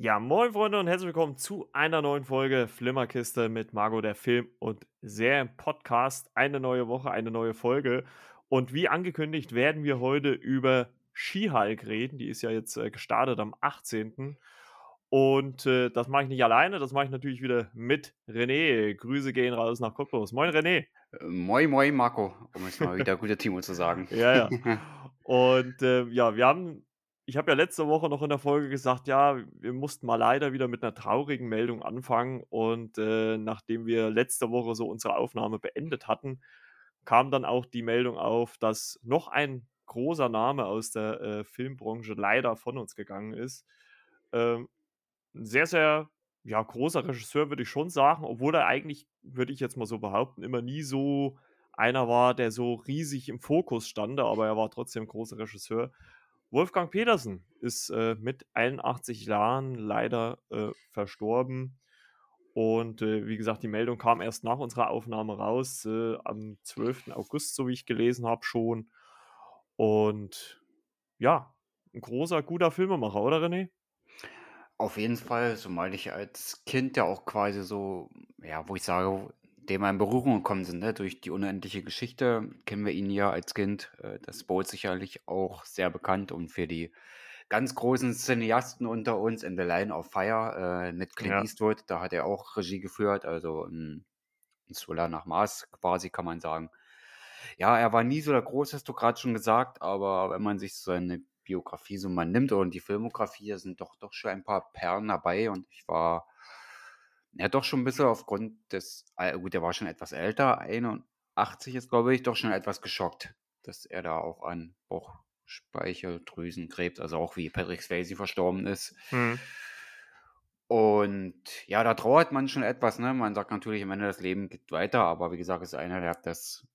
Ja, moin Freunde und herzlich willkommen zu einer neuen Folge Flimmerkiste mit Margot, der Film- und Serien-Podcast. Eine neue Woche, eine neue Folge. Und wie angekündigt werden wir heute über She-Hulk reden. Die ist ja jetzt äh, gestartet am 18. Und äh, das mache ich nicht alleine, das mache ich natürlich wieder mit René. Grüße gehen raus nach Cottbus. Moin René. Äh, moin, moin Marco, um es mal wieder gute Timo zu sagen. Ja, ja. Und äh, ja, wir haben ich habe ja letzte Woche noch in der Folge gesagt, ja, wir mussten mal leider wieder mit einer traurigen Meldung anfangen. Und äh, nachdem wir letzte Woche so unsere Aufnahme beendet hatten, kam dann auch die Meldung auf, dass noch ein großer Name aus der äh, Filmbranche leider von uns gegangen ist. Ähm, ein sehr, sehr ja, großer Regisseur, würde ich schon sagen, obwohl er eigentlich, würde ich jetzt mal so behaupten, immer nie so einer war, der so riesig im Fokus stand, aber er war trotzdem großer Regisseur. Wolfgang Petersen ist äh, mit 81 Jahren leider äh, verstorben. Und äh, wie gesagt, die Meldung kam erst nach unserer Aufnahme raus, äh, am 12. August, so wie ich gelesen habe schon. Und ja, ein großer, guter Filmemacher, oder René? Auf jeden Fall, zumal ich als Kind ja auch quasi so, ja, wo ich sage, dem wir in Berührung gekommen sind, ne? durch die unendliche Geschichte, kennen wir ihn ja als Kind. Äh, das Boot sicherlich auch sehr bekannt und für die ganz großen Cineasten unter uns in The Line of Fire äh, mit Clint ja. Eastwood, da hat er auch Regie geführt, also ein, ein Thriller nach Maß quasi, kann man sagen. Ja, er war nie so der Große, hast du gerade schon gesagt, aber wenn man sich seine Biografie so mal nimmt und die Filmografie, sind doch, doch schon ein paar Perlen dabei und ich war ja, doch schon ein bisschen aufgrund des, äh, gut, der war schon etwas älter, 81 ist, glaube ich, doch schon etwas geschockt, dass er da auch an Bauchspeicheldrüsenkrebs, also auch wie Patrick Swayze verstorben ist. Mhm. Und ja, da trauert man schon etwas, ne? Man sagt natürlich, am Ende das Leben geht weiter, aber wie gesagt, ist einer, der hat das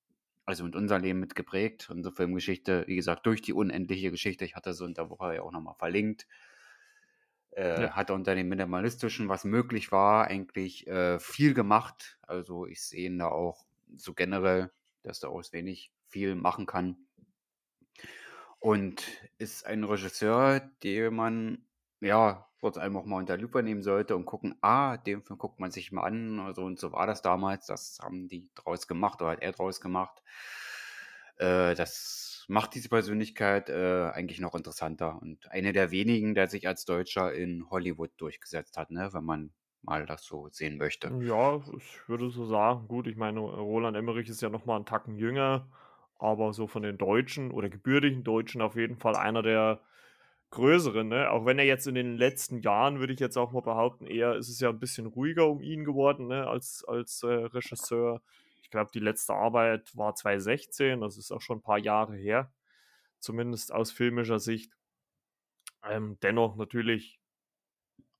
also mit unserem Leben mitgeprägt, unsere Filmgeschichte, wie gesagt, durch die unendliche Geschichte. Ich hatte so in der Woche ja auch nochmal verlinkt. Äh, ja. Hat unter dem Minimalistischen, was möglich war, eigentlich äh, viel gemacht. Also ich sehe ihn da auch so generell, dass er aus wenig viel machen kann. Und ist ein Regisseur, den man, ja, kurz einfach mal unter Lupe nehmen sollte und gucken, ah, den Film guckt man sich mal an. Also, und so war das damals. Das haben die draus gemacht oder hat er draus gemacht. Äh, das macht diese Persönlichkeit äh, eigentlich noch interessanter und eine der wenigen, der sich als Deutscher in Hollywood durchgesetzt hat, ne, wenn man mal das so sehen möchte. Ja, ich würde so sagen, gut, ich meine, Roland Emmerich ist ja noch mal einen Tacken jünger, aber so von den Deutschen oder gebürtigen Deutschen auf jeden Fall einer der größeren, ne? Auch wenn er jetzt in den letzten Jahren, würde ich jetzt auch mal behaupten, eher ist es ja ein bisschen ruhiger um ihn geworden, ne, als, als äh, Regisseur glaube, die letzte Arbeit war 2016, das ist auch schon ein paar Jahre her, zumindest aus filmischer Sicht. Ähm, dennoch natürlich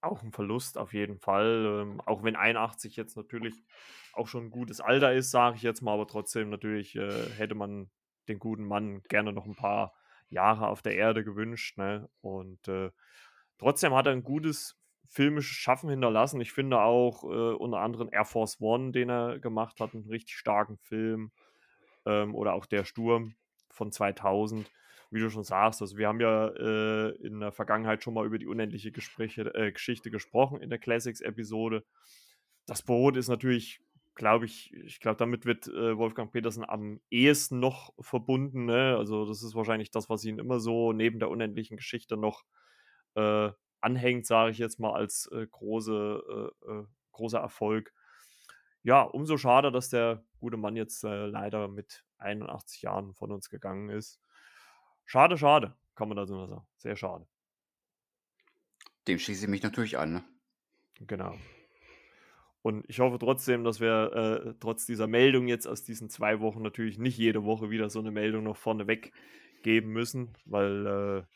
auch ein Verlust auf jeden Fall, ähm, auch wenn 81 jetzt natürlich auch schon ein gutes Alter ist, sage ich jetzt mal, aber trotzdem natürlich äh, hätte man den guten Mann gerne noch ein paar Jahre auf der Erde gewünscht. Ne? Und äh, trotzdem hat er ein gutes filmisches Schaffen hinterlassen. Ich finde auch äh, unter anderem Air Force One, den er gemacht hat, einen richtig starken Film. Ähm, oder auch Der Sturm von 2000. Wie du schon sagst, also wir haben ja äh, in der Vergangenheit schon mal über die unendliche Gespräche, äh, Geschichte gesprochen in der Classics-Episode. Das Boot ist natürlich, glaube ich, ich glaube, damit wird äh, Wolfgang Petersen am ehesten noch verbunden. Ne? Also das ist wahrscheinlich das, was ihn immer so neben der unendlichen Geschichte noch äh, anhängt, sage ich jetzt mal, als äh, große, äh, äh, großer Erfolg. Ja, umso schade, dass der gute Mann jetzt äh, leider mit 81 Jahren von uns gegangen ist. Schade, schade, kann man dazu nur sagen. Sehr schade. Dem schließe ich mich natürlich an. Ne? Genau. Und ich hoffe trotzdem, dass wir äh, trotz dieser Meldung jetzt aus diesen zwei Wochen natürlich nicht jede Woche wieder so eine Meldung noch vorneweg geben müssen, weil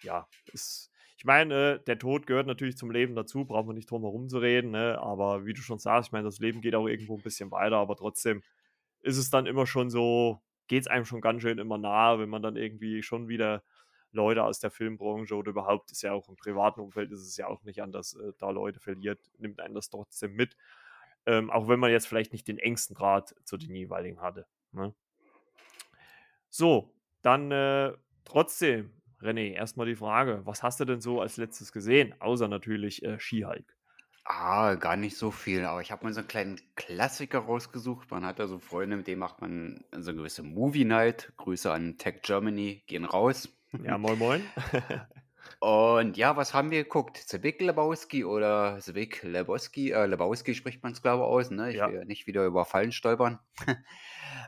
äh, ja, es ich meine, der Tod gehört natürlich zum Leben dazu, brauchen wir nicht drum herum zu reden, ne? aber wie du schon sagst, ich meine, das Leben geht auch irgendwo ein bisschen weiter, aber trotzdem ist es dann immer schon so, geht es einem schon ganz schön immer nahe, wenn man dann irgendwie schon wieder Leute aus der Filmbranche oder überhaupt ist ja auch im privaten Umfeld ist es ja auch nicht anders, äh, da Leute verliert, nimmt einen das trotzdem mit. Ähm, auch wenn man jetzt vielleicht nicht den engsten Draht zu den jeweiligen hatte. Ne? So, dann äh, trotzdem René, erstmal die Frage, was hast du denn so als Letztes gesehen? Außer natürlich äh, Skihulk. Ah, gar nicht so viel, aber ich habe mal so einen kleinen Klassiker rausgesucht. Man hat da so Freunde, mit denen macht man so eine gewisse Movie Night. Grüße an Tech Germany gehen raus. Ja, moin moin. Und ja, was haben wir geguckt? Big Lebowski oder Big Lebowski? Äh, Lebowski spricht man es, glaube ich, aus, ne? Ich Ja. will ja nicht wieder über Fallen stolpern.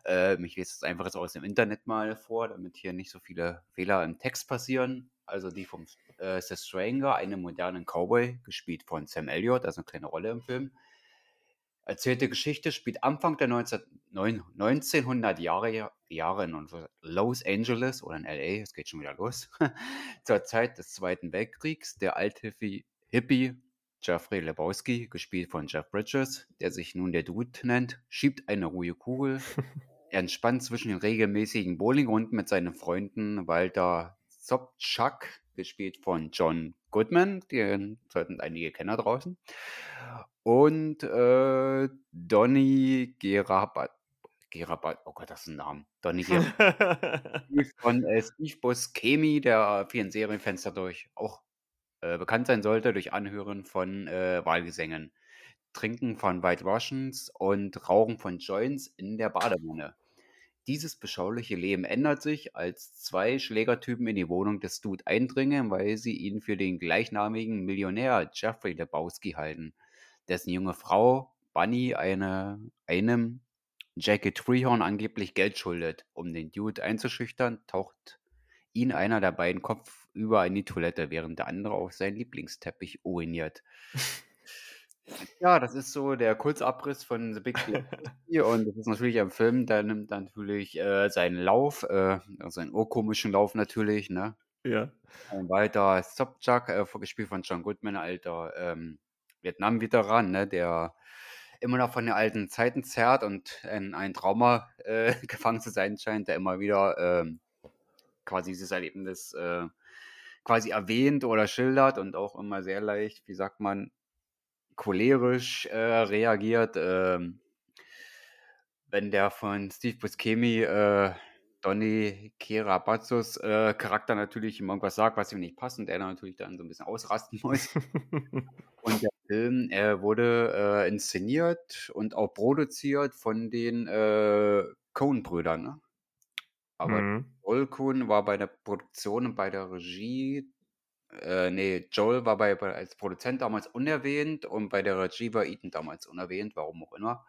ähm, ich lese es einfach jetzt aus dem Internet mal vor, damit hier nicht so viele Fehler im Text passieren. Also die vom äh, The Stranger, einem modernen Cowboy, gespielt von Sam Elliott, also eine kleine Rolle im Film. Erzählte Geschichte spielt Anfang der 19, neun- 1900 Jahre, Jahre in Los Angeles oder in LA, es geht schon wieder los. Zur Zeit des Zweiten Weltkriegs. Der Althippie Hippie Jeffrey Lebowski, gespielt von Jeff Bridges, der sich nun der Dude nennt, schiebt eine ruhige Kugel. er entspannt zwischen den regelmäßigen Bowlingrunden mit seinen Freunden Walter Sobchak, gespielt von John Goodman, den sollten einige kennen draußen. Und äh, Donny Gerabat. Gerabat, oh Gott, das ist ein Name. Donny Gerabat von äh, Steve Buscemi, der vielen Serienfans dadurch auch äh, bekannt sein sollte durch Anhören von äh, Wahlgesängen, Trinken von White Russians und Rauchen von Joints in der Badewanne. Dieses beschauliche Leben ändert sich, als zwei Schlägertypen in die Wohnung des Dude eindringen, weil sie ihn für den gleichnamigen Millionär Jeffrey Lebowski halten, dessen junge Frau Bunny eine, einem Jackie Treehorn angeblich Geld schuldet. Um den Dude einzuschüchtern, taucht ihn einer der beiden kopfüber in die Toilette, während der andere auf seinen Lieblingsteppich uriniert. Ja, das ist so der Kurzabriss von The Big Lebowski und das ist natürlich ein Film, der nimmt natürlich äh, seinen Lauf, äh, seinen urkomischen Lauf natürlich, ne? ja. Ein weiter Sobchak, äh, gespielt von John Goodman, alter ähm, Vietnam-Veteran, ne, der immer noch von den alten Zeiten zerrt und in ein Trauma äh, gefangen zu sein scheint, der immer wieder ähm, quasi dieses Erlebnis äh, quasi erwähnt oder schildert und auch immer sehr leicht, wie sagt man, cholerisch äh, reagiert. ähm, wenn der von Steve Buscemi, äh, Donny Kerabatsos äh, Charakter natürlich ihm irgendwas sagt, was ihm nicht passt und dann natürlich dann so ein bisschen ausrasten muss. Und der Film äh, wurde äh, inszeniert und auch produziert von den äh, Coen-Brüdern. Ne? Aber Mhm. Joel Coen war bei der Produktion und bei der Regie, äh, nee, Joel war bei, bei, als Produzent damals unerwähnt und bei der Regie war Ethan damals unerwähnt, warum auch immer.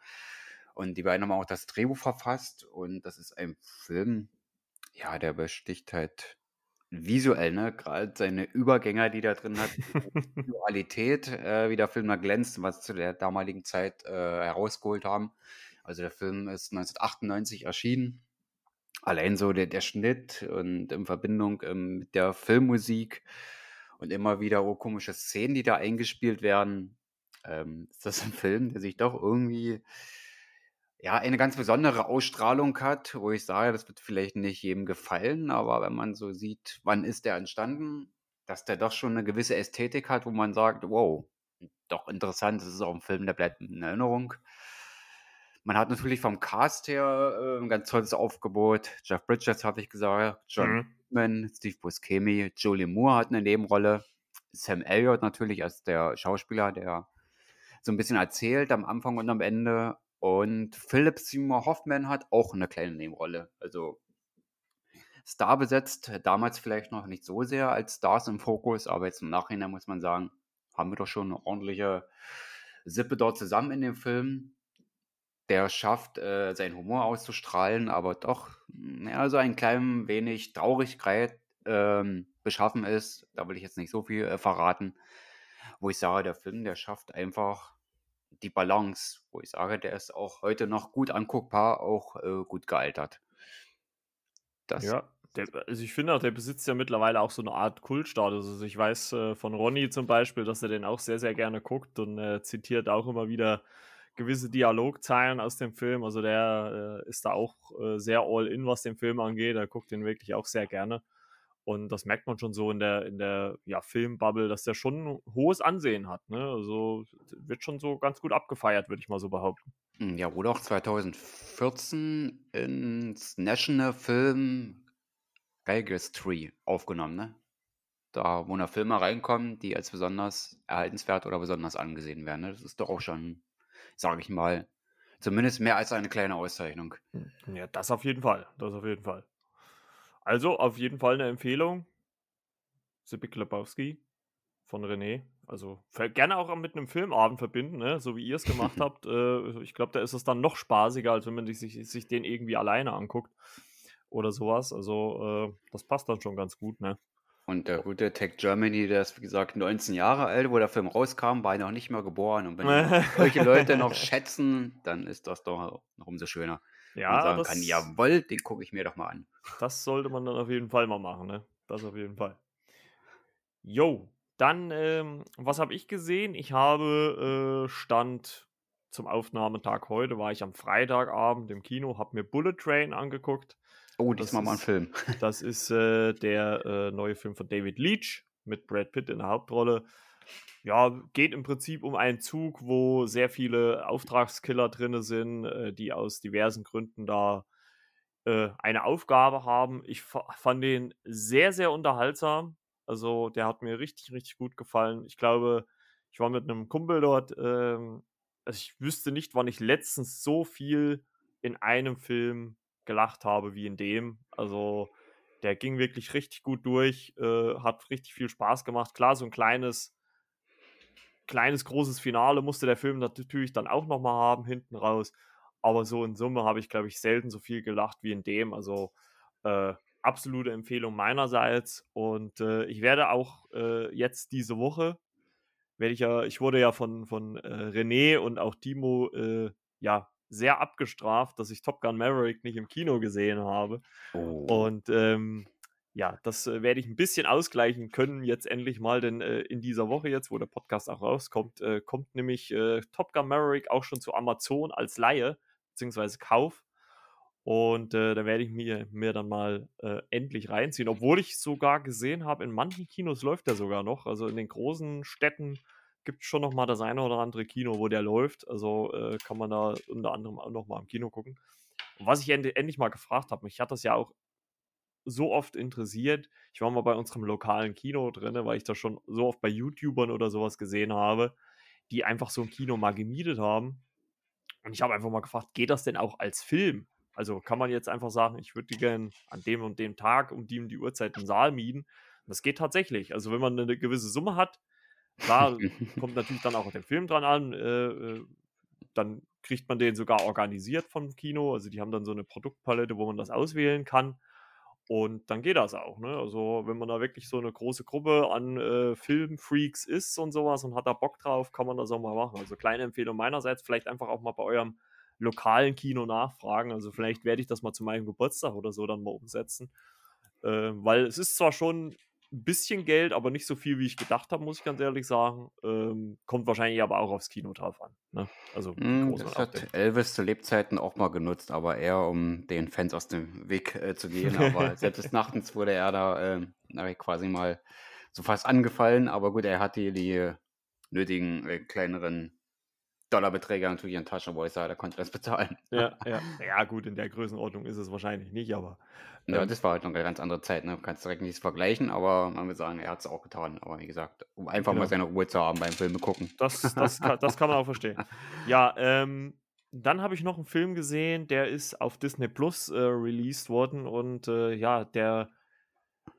Und die beiden haben auch das Drehbuch verfasst und das ist ein Film, ja, der besticht halt visuell, ne? Gerade seine Übergänge, die da drin hat, die Dualität, äh, wie der Film da glänzt, was zu der damaligen Zeit äh, herausgeholt haben. Also der Film ist 1998 erschienen. Allein so der, der Schnitt und in Verbindung ähm, mit der Filmmusik und immer wieder oh, komische Szenen, die da eingespielt werden, ähm, ist das ein Film, der sich doch irgendwie ja, eine ganz besondere Ausstrahlung hat, wo ich sage, das wird vielleicht nicht jedem gefallen, aber wenn man so sieht, wann ist der entstanden, dass der doch schon eine gewisse Ästhetik hat, wo man sagt, wow, doch interessant, das ist auch ein Film, der bleibt in Erinnerung. Man hat natürlich vom Cast her äh, ein ganz tolles Aufgebot. Jeff Bridges, habe ich gesagt, John Mhm. Goodman, Steve Buscemi, Julie Moore hat eine Nebenrolle, Sam Elliott natürlich als der Schauspieler, der so ein bisschen erzählt am Anfang und am Ende. Und Philip Seymour Hoffman hat auch eine kleine Nebenrolle. Also Star besetzt, damals vielleicht noch nicht so sehr als Stars im Fokus, aber jetzt im Nachhinein muss man sagen, haben wir doch schon eine ordentliche Sippe dort zusammen in dem Film. Der schafft, äh, seinen Humor auszustrahlen, aber doch ja, so ein klein wenig Traurigkeit ähm, beschaffen ist. Da will ich jetzt nicht so viel äh, verraten. Wo ich sage, der Film, der schafft einfach die Balance, wo ich sage, der ist auch heute noch gut anguckbar, auch äh, gut gealtert. Das, Ja, der, also ich finde auch, der besitzt ja mittlerweile auch so eine Art Kultstatus. Also ich weiß äh, von Ronny zum Beispiel, dass er den auch sehr, sehr gerne guckt und äh, zitiert auch immer wieder gewisse Dialogzeilen aus dem Film. Also der äh, ist da auch äh, sehr all in, was den Film angeht. Er guckt den wirklich auch sehr gerne. Und das merkt man schon so in der, in der ja, Filmbubble, dass der schon ein hohes Ansehen hat. Ne? Also wird schon so ganz gut abgefeiert, würde ich mal so behaupten. Hm, Ja, wurde auch 2014 ins National Film Registry aufgenommen, ne? Da, wo noch Filme reinkommen, die als besonders erhaltenswert oder besonders angesehen werden. Ne? Das ist doch auch schon, sage ich mal, zumindest mehr als eine kleine Auszeichnung. Hm, ja, das auf jeden Fall. Das auf jeden Fall. Also auf jeden Fall eine Empfehlung. The Big Lebowski von René. Also gerne auch mit einem Filmabend verbinden, ne? so wie ihr es gemacht habt. Äh, ich glaube, da ist es dann noch spaßiger, als wenn man sich, sich den irgendwie alleine anguckt oder sowas. Also äh, das passt dann schon ganz gut. Ne? Und der gute Tech Germany, der ist wie gesagt 19 Jahre alt, wo der Film rauskam, war noch nicht mehr geboren. Und wenn solche Leute noch schätzen, dann ist das doch noch umso schöner. Ja, man sagen das, kann, jawohl, den gucke ich mir doch mal an. Das sollte man dann auf jeden Fall mal machen, ne? Das auf jeden Fall. Jo, dann, ähm, was habe ich gesehen? Ich habe äh, Stand zum Aufnahmetag heute, war ich am Freitagabend im Kino, habe mir Bullet Train angeguckt. Oh, diesmal mal ein Film. Das ist äh, der äh, neue Film von David Leach mit Brad Pitt in der Hauptrolle. Ja, geht im Prinzip um einen Zug, wo sehr viele Auftragskiller drin sind, äh, die aus diversen Gründen da äh, eine Aufgabe haben. Ich fand den sehr, sehr unterhaltsam. Also der hat mir richtig, richtig gut gefallen. Ich glaube, ich war mit einem Kumpel dort. Ähm, also ich wüsste nicht, wann ich letztens so viel in einem Film gelacht habe wie in dem. Also der ging wirklich richtig gut durch, äh, hat richtig viel Spaß gemacht. Klar, so ein kleines, kleines, großes Finale musste der Film natürlich dann auch nochmal haben, hinten raus. Aber so in Summe habe ich, glaube ich, selten so viel gelacht wie in dem. Also äh, absolute Empfehlung meinerseits. Und äh, ich werde auch äh, jetzt diese Woche, werde ich ja, ich wurde ja von, von äh, René und auch Timo äh, ja sehr abgestraft, dass ich Top Gun Maverick nicht im Kino gesehen habe. Oh. Und ähm, ja, das äh, werde ich ein bisschen ausgleichen können jetzt endlich mal, denn äh, in dieser Woche jetzt, wo der Podcast auch rauskommt, äh, kommt nämlich äh, Top Gun Maverick auch schon zu Amazon als Laie bzw. Kauf. Und äh, da werde ich mir, mir dann mal äh, endlich reinziehen, obwohl ich sogar gesehen habe, in manchen Kinos läuft der sogar noch. Also in den großen Städten gibt es schon noch mal das eine oder andere Kino, wo der läuft. Also kann man da unter anderem auch noch mal im Kino gucken. Und was ich end endlich mal gefragt habe, mich hat das ja auch so oft interessiert. Ich war mal bei unserem lokalen Kino drin, weil ich das schon so oft bei YouTubern oder sowas gesehen habe, die einfach so ein Kino mal gemietet haben. Und ich habe einfach mal gefragt, geht das denn auch als Film? Also kann man jetzt einfach sagen, ich würde gerne an dem und dem Tag um die und die Uhrzeit einen Saal mieten. Und das geht tatsächlich. Also wenn man eine gewisse Summe hat, klar, kommt natürlich dann auch auf den Film dran an, äh, äh, dann kriegt man den sogar organisiert vom Kino. Also die haben dann so eine Produktpalette, wo man das auswählen kann. Und dann geht das auch. Ne? Also, wenn man da wirklich so eine große Gruppe an äh, Filmfreaks ist und sowas und hat da Bock drauf, kann man das auch mal machen. Also, kleine Empfehlung meinerseits, vielleicht einfach auch mal bei eurem lokalen Kino nachfragen. Also vielleicht werde ich das mal zu meinem Geburtstag oder so dann mal umsetzen. Äh, weil es ist zwar schon ein bisschen Geld, aber nicht so viel, wie ich gedacht habe, muss ich ganz ehrlich sagen. Ähm, kommt wahrscheinlich aber auch aufs Kino drauf an. Ne? Also mm, das hat Elvis zu Lebzeiten auch mal genutzt, aber eher um den Fans aus dem Weg äh, zu gehen. Aber selbst des Nachtens wurde er da äh, quasi mal so fast angefallen. Aber gut, er hatte die nötigen äh, kleineren Dollarbeträge natürlich in Taschen, wo ich sage, da konnte das bezahlen. Ja, ja. ja, gut, in der Größenordnung ist es wahrscheinlich nicht, aber. Ähm, ja, das war halt noch eine ganz andere Zeit, ne? Du kannst direkt nichts vergleichen, aber man will sagen, er hat es auch getan. Aber wie gesagt, um einfach genau. mal seine Ruhe zu haben beim Filme gucken. Das, das, kann, das kann man auch verstehen. Ja, ähm, dann habe ich noch einen Film gesehen, der ist auf Disney Plus äh, released worden und äh, ja, der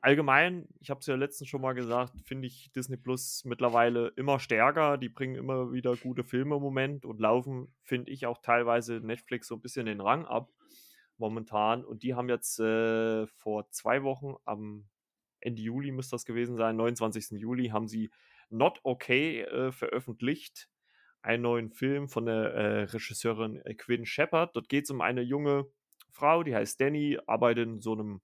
allgemein, ich habe es ja letztens schon mal gesagt, finde ich Disney Plus mittlerweile immer stärker. Die bringen immer wieder gute Filme im Moment und laufen, finde ich, auch teilweise Netflix so ein bisschen den Rang ab momentan. Und die haben jetzt äh, vor zwei Wochen, am Ende Juli müsste das gewesen sein, 29. Juli, haben sie Not Okay äh, veröffentlicht. Einen neuen Film von der äh, Regisseurin äh, Quinn Shepard. Dort geht es um eine junge Frau, die heißt Danny, arbeitet in so einem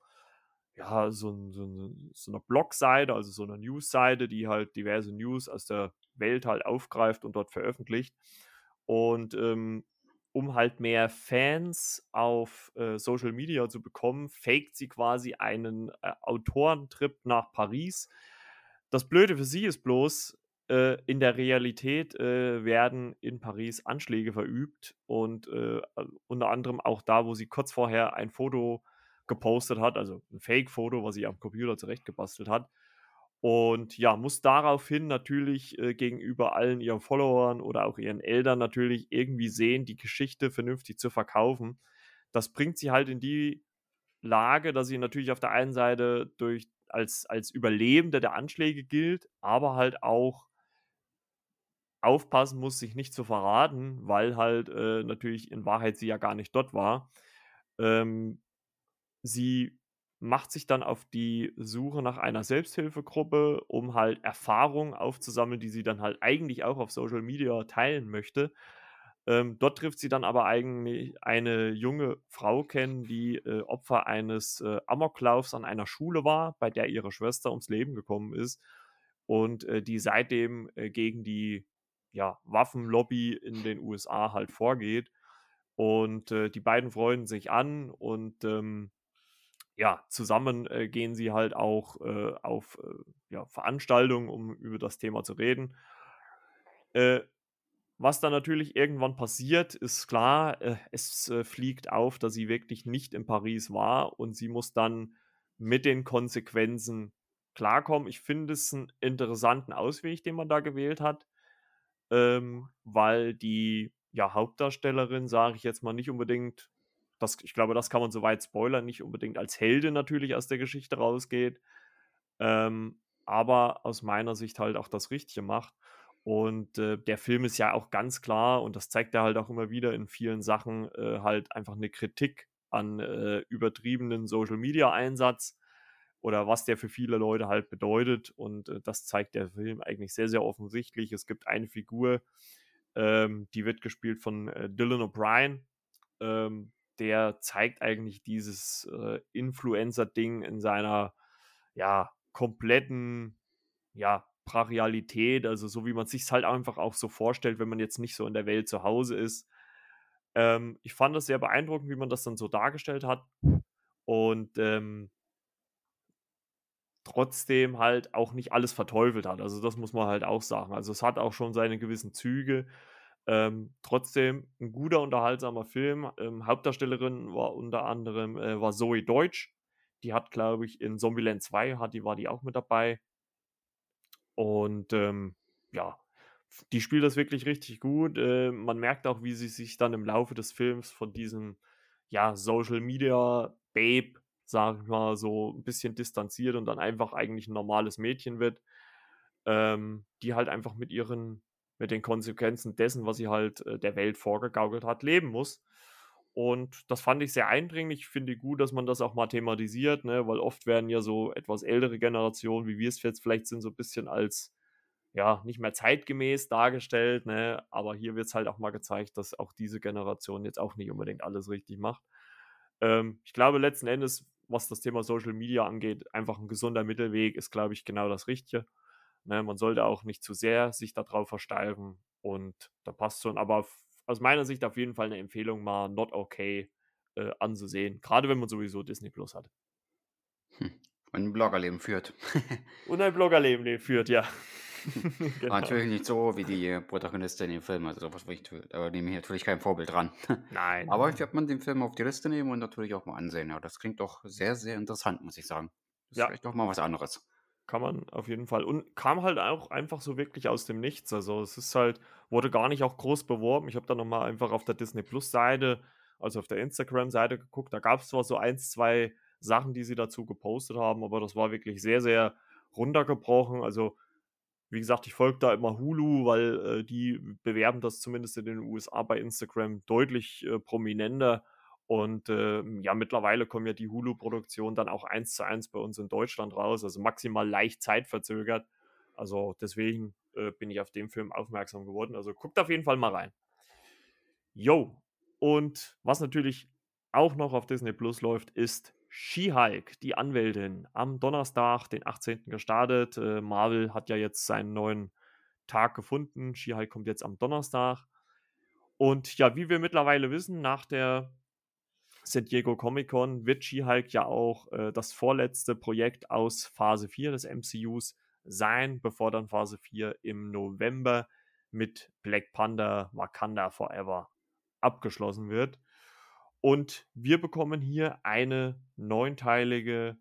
ja, so, ein, so, ein, so eine Blogseite, also so eine Newsseite, die halt diverse News aus der Welt halt aufgreift und dort veröffentlicht. Und ähm, um halt mehr Fans auf äh, Social Media zu bekommen, faked sie quasi einen äh, Autorentrip nach Paris. Das Blöde für sie ist bloß, äh, in der Realität äh, werden in Paris Anschläge verübt und äh, unter anderem auch da, wo sie kurz vorher ein Foto gepostet hat, also ein Fake-Foto, was sie am Computer zurechtgebastelt hat. Und ja, muss daraufhin natürlich äh, gegenüber allen ihren Followern oder auch ihren Eltern natürlich irgendwie sehen, die Geschichte vernünftig zu verkaufen. Das bringt sie halt in die Lage, dass sie natürlich auf der einen Seite durch, als, als Überlebende der Anschläge gilt, aber halt auch aufpassen muss, sich nicht zu verraten, weil halt äh, natürlich in Wahrheit sie ja gar nicht dort war. Ähm, sie macht sich dann auf die Suche nach einer Selbsthilfegruppe, um halt Erfahrungen aufzusammeln, die sie dann halt eigentlich auch auf Social Media teilen möchte. Ähm, dort trifft sie dann aber eigentlich eine junge Frau kennen, die äh, Opfer eines äh, Amoklaufs an einer Schule war, bei der ihre Schwester ums Leben gekommen ist und äh, die seitdem äh, gegen die ja, Waffenlobby in den USA halt vorgeht. Und äh, die beiden freunden sich an und ähm, ja, zusammen äh, gehen sie halt auch äh, auf äh, ja, Veranstaltungen, um über das Thema zu reden. Äh, was dann natürlich irgendwann passiert, ist klar, äh, es äh, fliegt auf, dass sie wirklich nicht in Paris war und sie muss dann mit den Konsequenzen klarkommen. Ich finde es einen interessanten Ausweg, den man da gewählt hat, ähm, weil die ja, Hauptdarstellerin, sage ich jetzt mal, nicht unbedingt das, ich glaube, das kann man soweit spoilern, nicht unbedingt als Heldin natürlich aus der Geschichte rausgeht, ähm, aber aus meiner Sicht halt auch das Richtige macht. Und äh, der Film ist ja auch ganz klar, und das zeigt er halt auch immer wieder in vielen Sachen, äh, halt einfach eine Kritik an äh, übertriebenen Social-Media-Einsatz oder was der für viele Leute halt bedeutet. Und äh, das zeigt der Film eigentlich sehr, sehr offensichtlich. Es gibt eine Figur, ähm, die wird gespielt von äh, Dylan O'Brien. Ähm, der zeigt eigentlich dieses äh, Influencer-Ding in seiner ja kompletten ja Brachialität, also so wie man sich halt einfach auch so vorstellt, wenn man jetzt nicht so in der Welt zu Hause ist. Ähm, ich fand das sehr beeindruckend, wie man das dann so dargestellt hat und ähm, trotzdem halt auch nicht alles verteufelt hat. Also das muss man halt auch sagen. Also es hat auch schon seine gewissen Züge ähm, trotzdem ein guter, unterhaltsamer Film. Ähm, Hauptdarstellerin war unter anderem äh, war Zoe Deutsch. Die hat, glaube ich, in Zombieland 2 hat, die war die auch mit dabei. Und ähm, ja, die spielt das wirklich richtig gut. Äh, man merkt auch, wie sie sich dann im Laufe des Films von diesem ja, Social Media Babe, sag ich mal, so ein bisschen distanziert und dann einfach eigentlich ein normales Mädchen wird, ähm, die halt einfach mit ihren mit den Konsequenzen dessen, was sie halt äh, der Welt vorgegaukelt hat, leben muss. Und das fand ich sehr eindringlich. Ich finde gut, dass man das auch mal thematisiert, ne? weil oft werden ja so etwas ältere Generationen, wie wir es jetzt vielleicht sind, so ein bisschen als ja, nicht mehr zeitgemäß dargestellt, ne? aber hier wird es halt auch mal gezeigt, dass auch diese Generation jetzt auch nicht unbedingt alles richtig macht. Ähm, ich glaube, letzten Endes, was das Thema Social Media angeht, einfach ein gesunder Mittelweg ist, glaube ich, genau das Richtige. Ne, man sollte auch nicht zu sehr sich darauf versteifen und da passt schon. Aber aus meiner Sicht auf jeden Fall eine Empfehlung, mal Not Okay äh, anzusehen. Gerade wenn man sowieso Disney Plus hat. Hm. Und ein Bloggerleben führt. und ein Bloggerleben führt, ja. genau. Natürlich nicht so wie die Protagonistin im Film. Also sowas ich, da nehme ich natürlich kein Vorbild dran. Nein. Aber ich werde man den Film auf die Liste nehmen und natürlich auch mal ansehen. Ja, das klingt doch sehr, sehr interessant, muss ich sagen. Das ist ja. vielleicht doch mal was anderes kann man auf jeden Fall. Und kam halt auch einfach so wirklich aus dem Nichts. Also es ist halt, wurde gar nicht auch groß beworben. Ich habe da nochmal einfach auf der Disney Plus Seite, also auf der Instagram-Seite geguckt. Da gab es zwar so eins, zwei Sachen, die sie dazu gepostet haben, aber das war wirklich sehr, sehr runtergebrochen. Also, wie gesagt, ich folge da immer Hulu, weil äh, die bewerben das zumindest in den USA bei Instagram deutlich äh, prominenter. Und äh, ja, mittlerweile kommen ja die Hulu-Produktionen dann auch eins zu eins bei uns in Deutschland raus, also maximal leicht zeitverzögert. Also deswegen äh, bin ich auf den Film aufmerksam geworden. Also guckt auf jeden Fall mal rein. Yo, und was natürlich auch noch auf Disney Plus läuft, ist She-Hulk, die Anwältin. Am Donnerstag, den 18. gestartet. Äh, Marvel hat ja jetzt seinen neuen Tag gefunden. She-Hulk kommt jetzt am Donnerstag. Und ja, wie wir mittlerweile wissen, nach der San Diego Comic Con wird She-Hulk ja auch äh, das vorletzte Projekt aus Phase 4 des MCUs sein, bevor dann Phase 4 im November mit Black Panther Wakanda Forever abgeschlossen wird. Und wir bekommen hier eine neunteilige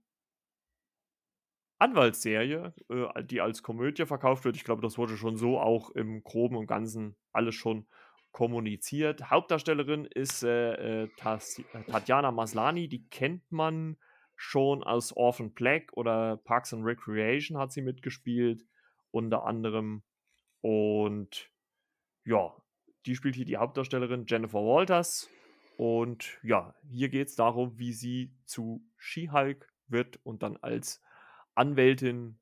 Anwaltsserie, äh, die als Komödie verkauft wird. Ich glaube, das wurde schon so auch im Groben und Ganzen alles schon kommuniziert. Hauptdarstellerin ist äh, äh, Tatjana Maslani, die kennt man schon aus Orphan Black oder Parks and Recreation hat sie mitgespielt, unter anderem. Und ja, die spielt hier die Hauptdarstellerin Jennifer Walters. Und ja, hier geht es darum, wie sie zu She-Hulk wird und dann als Anwältin,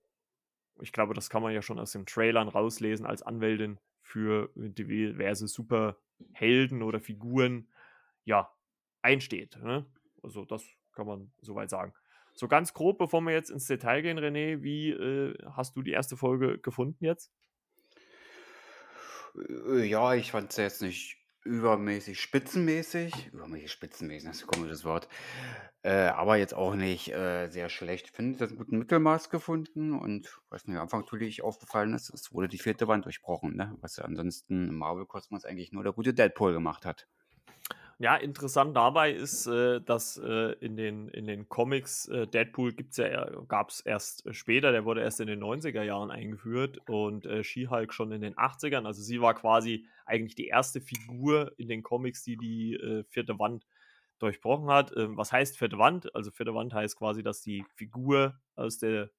ich glaube, das kann man ja schon aus den Trailern rauslesen, als Anwältin für diverse Superhelden oder Figuren, ja, einsteht. Ne? Also das kann man soweit sagen. So ganz grob, bevor wir jetzt ins Detail gehen, René, wie äh, hast du die erste Folge gefunden jetzt? Äh, ja, ich fand es jetzt nicht übermäßig spitzenmäßig. Übermäßig spitzenmäßig, das ist ein komisches Wort. Äh, aber jetzt auch nicht äh, sehr schlecht. Ich finde, das guten Mittelmaß gefunden und was mir am Anfang natürlich aufgefallen ist, es wurde die vierte Wand durchbrochen, ne? was ja ansonsten im Marvel-Kosmos eigentlich nur der gute Deadpool gemacht hat. Ja, interessant dabei ist, äh, dass äh, in, den, in den Comics äh, Deadpool ja, gab es erst später, der wurde erst in den 90er Jahren eingeführt und äh, She-Hulk schon in den 80ern. Also sie war quasi eigentlich die erste Figur in den Comics, die die vierte Wand durchbrochen hat. Ähm, was heißt vierte Wand? Also vierte Wand heißt quasi, dass die Figur aus der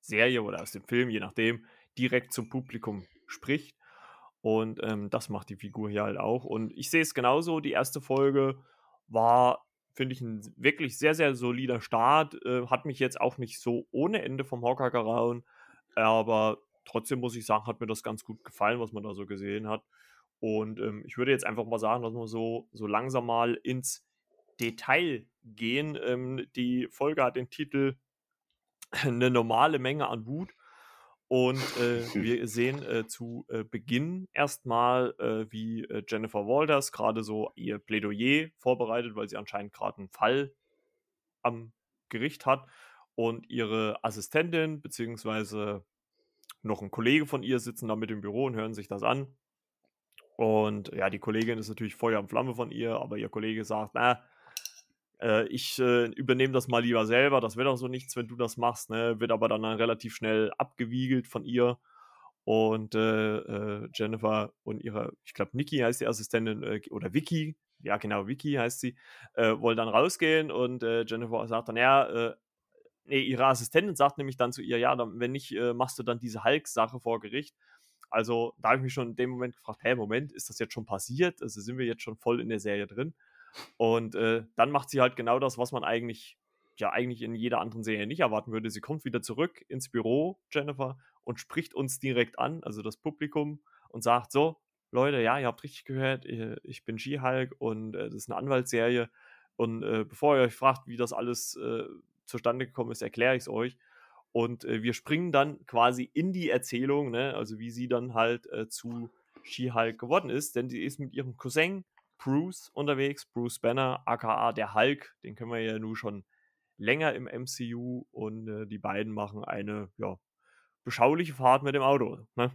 Serie oder aus dem Film, je nachdem, direkt zum Publikum spricht. Und ähm, das macht die Figur hier halt auch. Und ich sehe es genauso. Die erste Folge war, finde ich, ein wirklich sehr, sehr solider Start. Äh, hat mich jetzt auch nicht so ohne Ende vom Hocker gerauen. Aber trotzdem muss ich sagen, hat mir das ganz gut gefallen, was man da so gesehen hat. Und ähm, ich würde jetzt einfach mal sagen, dass wir so, so langsam mal ins Detail gehen. Ähm, die Folge hat den Titel Eine normale Menge an Wut. Und äh, wir sehen äh, zu äh, Beginn erstmal, äh, wie äh, Jennifer Walters gerade so ihr Plädoyer vorbereitet, weil sie anscheinend gerade einen Fall am Gericht hat. Und ihre Assistentin, beziehungsweise noch ein Kollege von ihr, sitzen da mit im Büro und hören sich das an. Und ja, die Kollegin ist natürlich Feuer und Flamme von ihr, aber ihr Kollege sagt, na, äh, ich äh, übernehme das mal lieber selber, das wird auch so nichts, wenn du das machst, ne? wird aber dann relativ schnell abgewiegelt von ihr. Und äh, äh Jennifer und ihre, ich glaube, Nikki heißt die Assistentin, äh, oder Vicky, ja genau, Vicky heißt sie, äh, wollen dann rausgehen und Jennifer sagt dann, ja, nee, ihre Assistentin sagt nämlich dann zu ihr, ja, dann, wenn nicht, machst du dann diese Hulk-Sache vor Gericht. Also da habe ich mich schon in dem Moment gefragt, hä, Moment, ist das jetzt schon passiert? Also sind wir jetzt schon voll in der Serie drin? Und äh, dann macht sie halt genau das, was man eigentlich, ja, eigentlich in jeder anderen Serie nicht erwarten würde. Sie kommt wieder zurück ins Büro, Jennifer, und spricht uns direkt an, also das Publikum, und sagt so, Leute, ja, ihr habt richtig gehört, ich bin She-Hulk und äh, das ist eine Anwaltsserie. Und äh, bevor ihr euch fragt, wie das alles äh, zustande gekommen ist, erkläre ich es euch. Und äh, wir springen dann quasi in die Erzählung, ne? also wie sie dann halt äh, zu She-Hulk geworden ist, denn sie ist mit ihrem Cousin Bruce unterwegs, Bruce Banner, aka der Hulk, den können wir ja nun schon länger im MCU und äh, die beiden machen eine ja, beschauliche Fahrt mit dem Auto. Ne?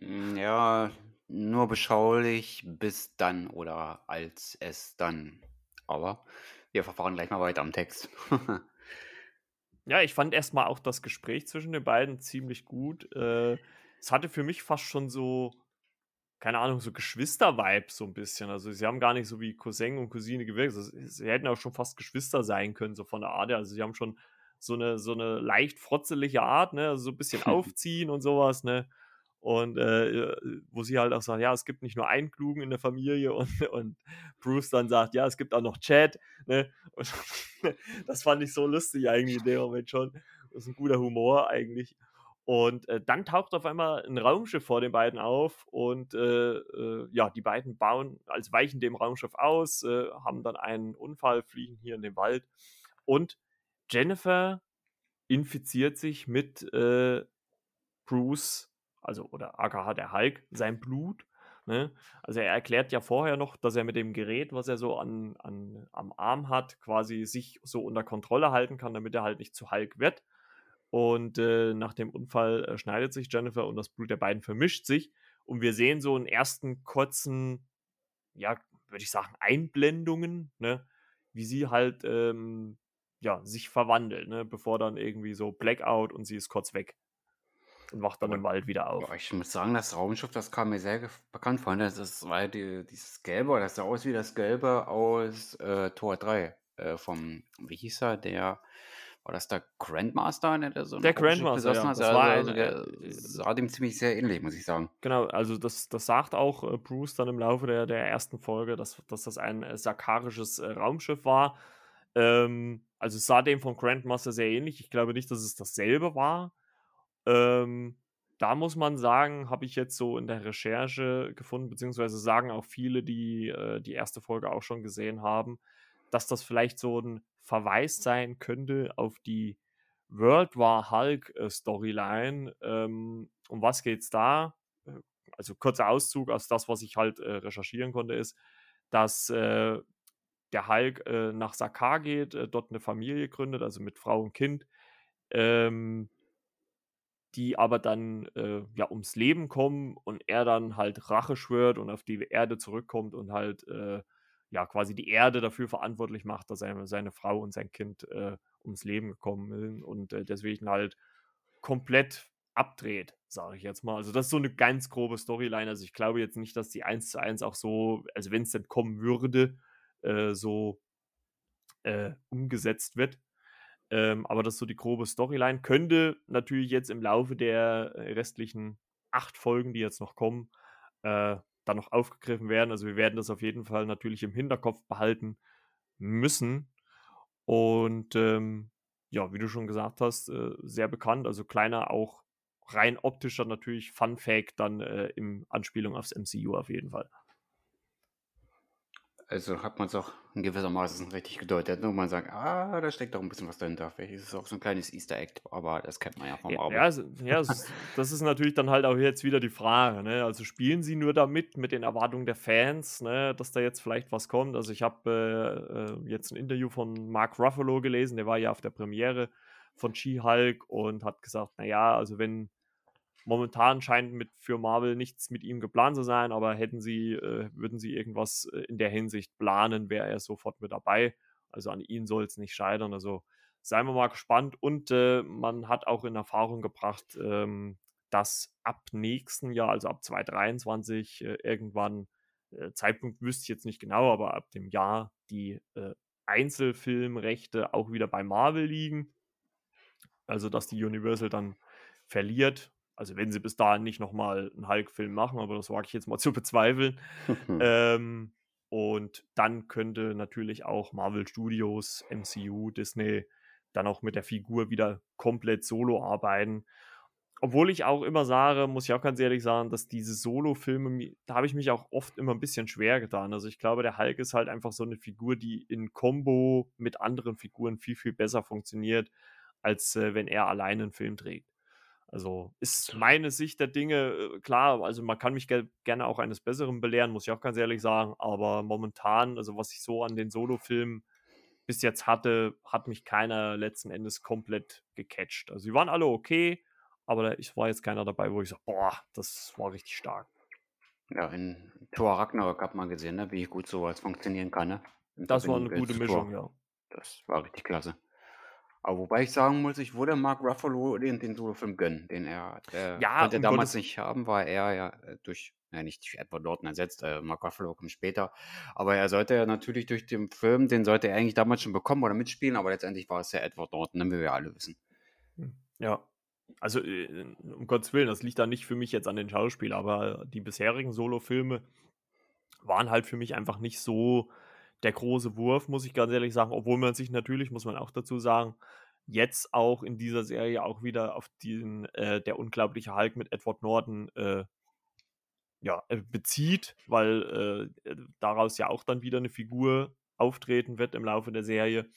Hm, ja, nur beschaulich bis dann oder als es dann. Aber wir verfahren gleich mal weiter am Text. ja, ich fand erstmal auch das Gespräch zwischen den beiden ziemlich gut. Äh, es hatte für mich fast schon so keine Ahnung, so Geschwister-Vibes so ein bisschen. Also sie haben gar nicht so wie Cousin und Cousine gewirkt. Also, sie hätten auch schon fast Geschwister sein können, so von der Art. Also sie haben schon so eine, so eine leicht frotzelige Art, ne? Also so ein bisschen aufziehen und sowas, ne? Und äh, wo sie halt auch sagt, ja, es gibt nicht nur einen Klugen in der Familie und, und Bruce dann sagt, ja, es gibt auch noch Chad, ne? Und das fand ich so lustig eigentlich in dem Moment schon. Das ist ein guter Humor eigentlich. Und äh, dann taucht auf einmal ein Raumschiff vor den beiden auf und äh, äh, ja, die beiden bauen, als weichen dem Raumschiff aus, äh, haben dann einen Unfall, fliegen hier in den Wald und Jennifer infiziert sich mit äh, Bruce, also oder AKH der Hulk, sein Blut. Ne? Also er erklärt ja vorher noch, dass er mit dem Gerät, was er so an, an, am Arm hat, quasi sich so unter Kontrolle halten kann, damit er halt nicht zu Hulk wird. Und äh, nach dem Unfall äh, schneidet sich Jennifer und das Blut der beiden vermischt sich. Und wir sehen so einen ersten kurzen, ja, würde ich sagen, Einblendungen, ne? Wie sie halt, ähm, ja, sich verwandelt, ne? Bevor dann irgendwie so Blackout und sie ist kurz weg und wacht dann Aber im Wald wieder auf. ich muss sagen, das Raumschiff, das kam mir sehr bekannt vor. Ne? Das ist, war die, dieses Gelbe, das sah aus wie das Gelbe aus äh, Tor 3. Äh, vom, wie hieß er, der, war das der Grandmaster, ne, der so Der Grandmaster, ja. Das Also, war also ein, äh, sah dem ziemlich sehr ähnlich, muss ich sagen. Genau, also das, das sagt auch äh, Bruce dann im Laufe der, der ersten Folge, dass, dass das ein äh, sakarisches äh, Raumschiff war. Ähm, also es sah dem von Grandmaster sehr ähnlich. Ich glaube nicht, dass es dasselbe war. Ähm, da muss man sagen, habe ich jetzt so in der Recherche gefunden, beziehungsweise sagen auch viele, die äh, die erste Folge auch schon gesehen haben, dass das vielleicht so ein Verweis sein könnte auf die World War Hulk äh, Storyline. Ähm, um was geht's da? Äh, Also kurzer Auszug aus das, was ich halt äh, recherchieren konnte, ist, dass äh, der Hulk äh, nach Sakaar geht, äh, dort eine Familie gründet, also mit Frau und Kind, ähm, die aber dann ja ums Leben kommen und er dann halt Rache schwört und auf die Erde zurückkommt und halt ja quasi die Erde dafür verantwortlich macht, dass seine, seine Frau und sein Kind äh, ums Leben gekommen sind und äh, deswegen halt komplett abdreht, sage ich jetzt mal. Also das ist so eine ganz grobe Storyline. Also ich glaube jetzt nicht, dass die eins zu eins auch so, also wenn es denn kommen würde, äh, so äh, umgesetzt wird. Ähm, aber das ist so die grobe Storyline. Könnte natürlich jetzt im Laufe der restlichen acht Folgen, die jetzt noch kommen, äh, dann noch aufgegriffen werden. Also wir werden das auf jeden Fall natürlich im Hinterkopf behalten müssen. Und ähm, ja, wie du schon gesagt hast, äh, sehr bekannt. Also kleiner, auch rein optischer natürlich Fun Fact dann äh, im Anspielung aufs MCU auf jeden Fall. Also hat man es auch in gewissermaßen richtig gedeutet. Nur man sagt, ah, da steckt doch ein bisschen was dahinter. Vielleicht ist es auch so ein kleines Easter Egg, aber das kennt man ja vom Ja, Marvel. ja, ja das ist natürlich dann halt auch jetzt wieder die Frage. Ne? Also spielen sie nur damit, mit den Erwartungen der Fans, ne? dass da jetzt vielleicht was kommt. Also ich habe äh, äh, jetzt ein Interview von Mark Ruffalo gelesen, der war ja auf der Premiere von She-Hulk und hat gesagt, naja, also wenn momentan scheint mit für Marvel nichts mit ihm geplant zu sein, aber hätten sie, äh, würden sie irgendwas äh, in der Hinsicht planen, wäre er sofort mit dabei. Also an ihn soll es nicht scheitern. Also seien wir mal gespannt. Und äh, man hat auch in Erfahrung gebracht, ähm, dass ab nächsten Jahr, also ab 2023, äh, irgendwann, äh, Zeitpunkt wüsste ich jetzt nicht genau, aber ab dem Jahr die äh, Einzelfilmrechte auch wieder bei Marvel liegen. Also dass die Universal dann verliert. Also wenn sie bis dahin nicht nochmal einen Hulk-Film machen, aber das wage ich jetzt mal zu bezweifeln. Ähm, und dann könnte natürlich auch Marvel Studios, MCU, Disney dann auch mit der Figur wieder komplett solo arbeiten. Obwohl ich auch immer sage, muss ich auch ganz ehrlich sagen, dass diese Solo-Filme, da habe ich mich auch oft immer ein bisschen schwer getan. Also ich glaube, der Hulk ist halt einfach so eine Figur, die in Kombo mit anderen Figuren viel, viel besser funktioniert, als äh, wenn er alleine einen Film trägt. Also ist meine Sicht der Dinge äh, klar. Also man kann mich ge gerne auch eines Besseren belehren, muss ich auch ganz ehrlich sagen. Aber momentan, also was ich so an den Solo-Filmen bis jetzt hatte, hat mich keiner letzten Endes komplett gecatcht. Also sie waren alle okay, aber ich war jetzt keiner dabei, wo ich so, boah, das war richtig stark. Ja, in Thor Ragnarok hat man gesehen, ne, wie gut sowas funktionieren kann. Ne? Das war eine gute Mischung, Thor. ja. Das war richtig klasse. Aber wobei ich sagen muss, ich würde Mark Ruffalo den, den Solofilm gönnen, den er Ja, konnte um damals Gottes nicht haben, weil er ja äh, durch, ja nicht durch Edward Norton ersetzt, äh, Mark Ruffalo kommt später, aber er sollte ja natürlich durch den Film, den sollte er eigentlich damals schon bekommen oder mitspielen, aber letztendlich war es ja Edward Norton, ne, wie wir ja alle wissen. Hm, Ja. Also, äh, um Gottes Willen, das liegt da nicht für mich jetzt an den Schauspielern, aber die bisherigen Solo-Filme waren halt für mich einfach nicht so der große Wurf, muss ich ganz ehrlich sagen, obwohl man sich natürlich, muss man auch dazu sagen, jetzt auch in dieser Serie auch wieder auf den äh, der unglaubliche Hulk mit Edward Norton äh, ja, äh, bezieht, weil äh, äh, daraus ja auch dann wieder eine Figur auftreten wird im Laufe der Serie.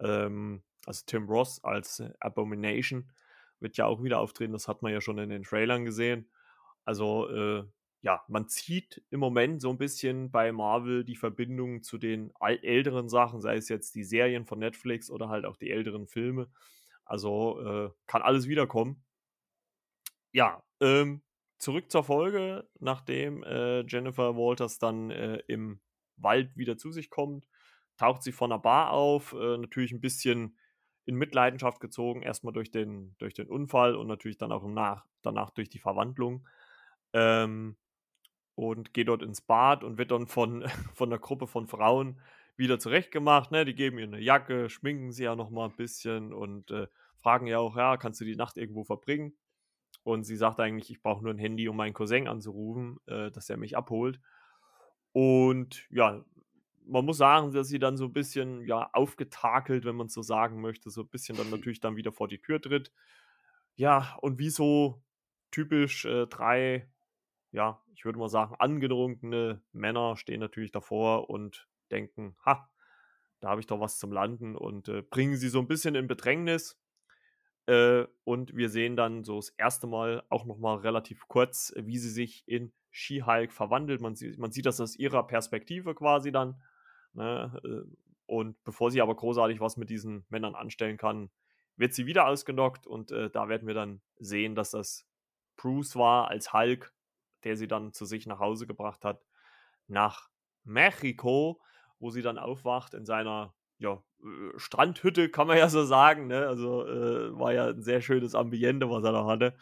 Ähm, also Tim Ross als Abomination wird ja auch wieder auftreten, das hat man ja schon in den Trailern gesehen. Also äh, ja, man zieht im Moment so ein bisschen bei Marvel die Verbindung zu den älteren Sachen, sei es jetzt die Serien von Netflix oder halt auch die älteren Filme. Also äh, kann alles wiederkommen. Ja, ähm, zurück zur Folge, nachdem äh, Jennifer Walters dann äh, im Wald wieder zu sich kommt, taucht sie von der Bar auf, äh, natürlich ein bisschen in Mitleidenschaft gezogen, erstmal durch den, durch den Unfall und natürlich dann auch im Nach danach durch die Verwandlung. Ähm, und geht dort ins Bad und wird dann von, von einer Gruppe von Frauen wieder zurechtgemacht. Ne? Die geben ihr eine Jacke, schminken sie ja nochmal ein bisschen und äh, fragen ja auch, ja, kannst du die Nacht irgendwo verbringen? Und sie sagt eigentlich, ich brauche nur ein Handy, um meinen Cousin anzurufen, äh, dass er mich abholt. Und ja, man muss sagen, dass sie dann so ein bisschen ja aufgetakelt, wenn man so sagen möchte, so ein bisschen dann natürlich dann wieder vor die Tür tritt. Ja, und wie so typisch äh, drei, ja, ich würde mal sagen, angetrunkene Männer stehen natürlich davor und denken, ha, da habe ich doch was zum Landen und äh, bringen sie so ein bisschen in Bedrängnis. Äh, und wir sehen dann so das erste Mal auch nochmal relativ kurz, wie sie sich in She-Hulk verwandelt. Man sieht, man sieht das aus ihrer Perspektive quasi dann. Ne? Äh, und bevor sie aber großartig was mit diesen Männern anstellen kann, wird sie wieder ausgenockt und äh, da werden wir dann sehen, dass das Bruce war als Hulk, der sie dann zu sich nach Hause gebracht hat, nach Mexiko, wo sie dann aufwacht in seiner ja, äh, Strandhütte, kann man ja so sagen. Ne? Also äh, war ja ein sehr schönes Ambiente, was er da hatte.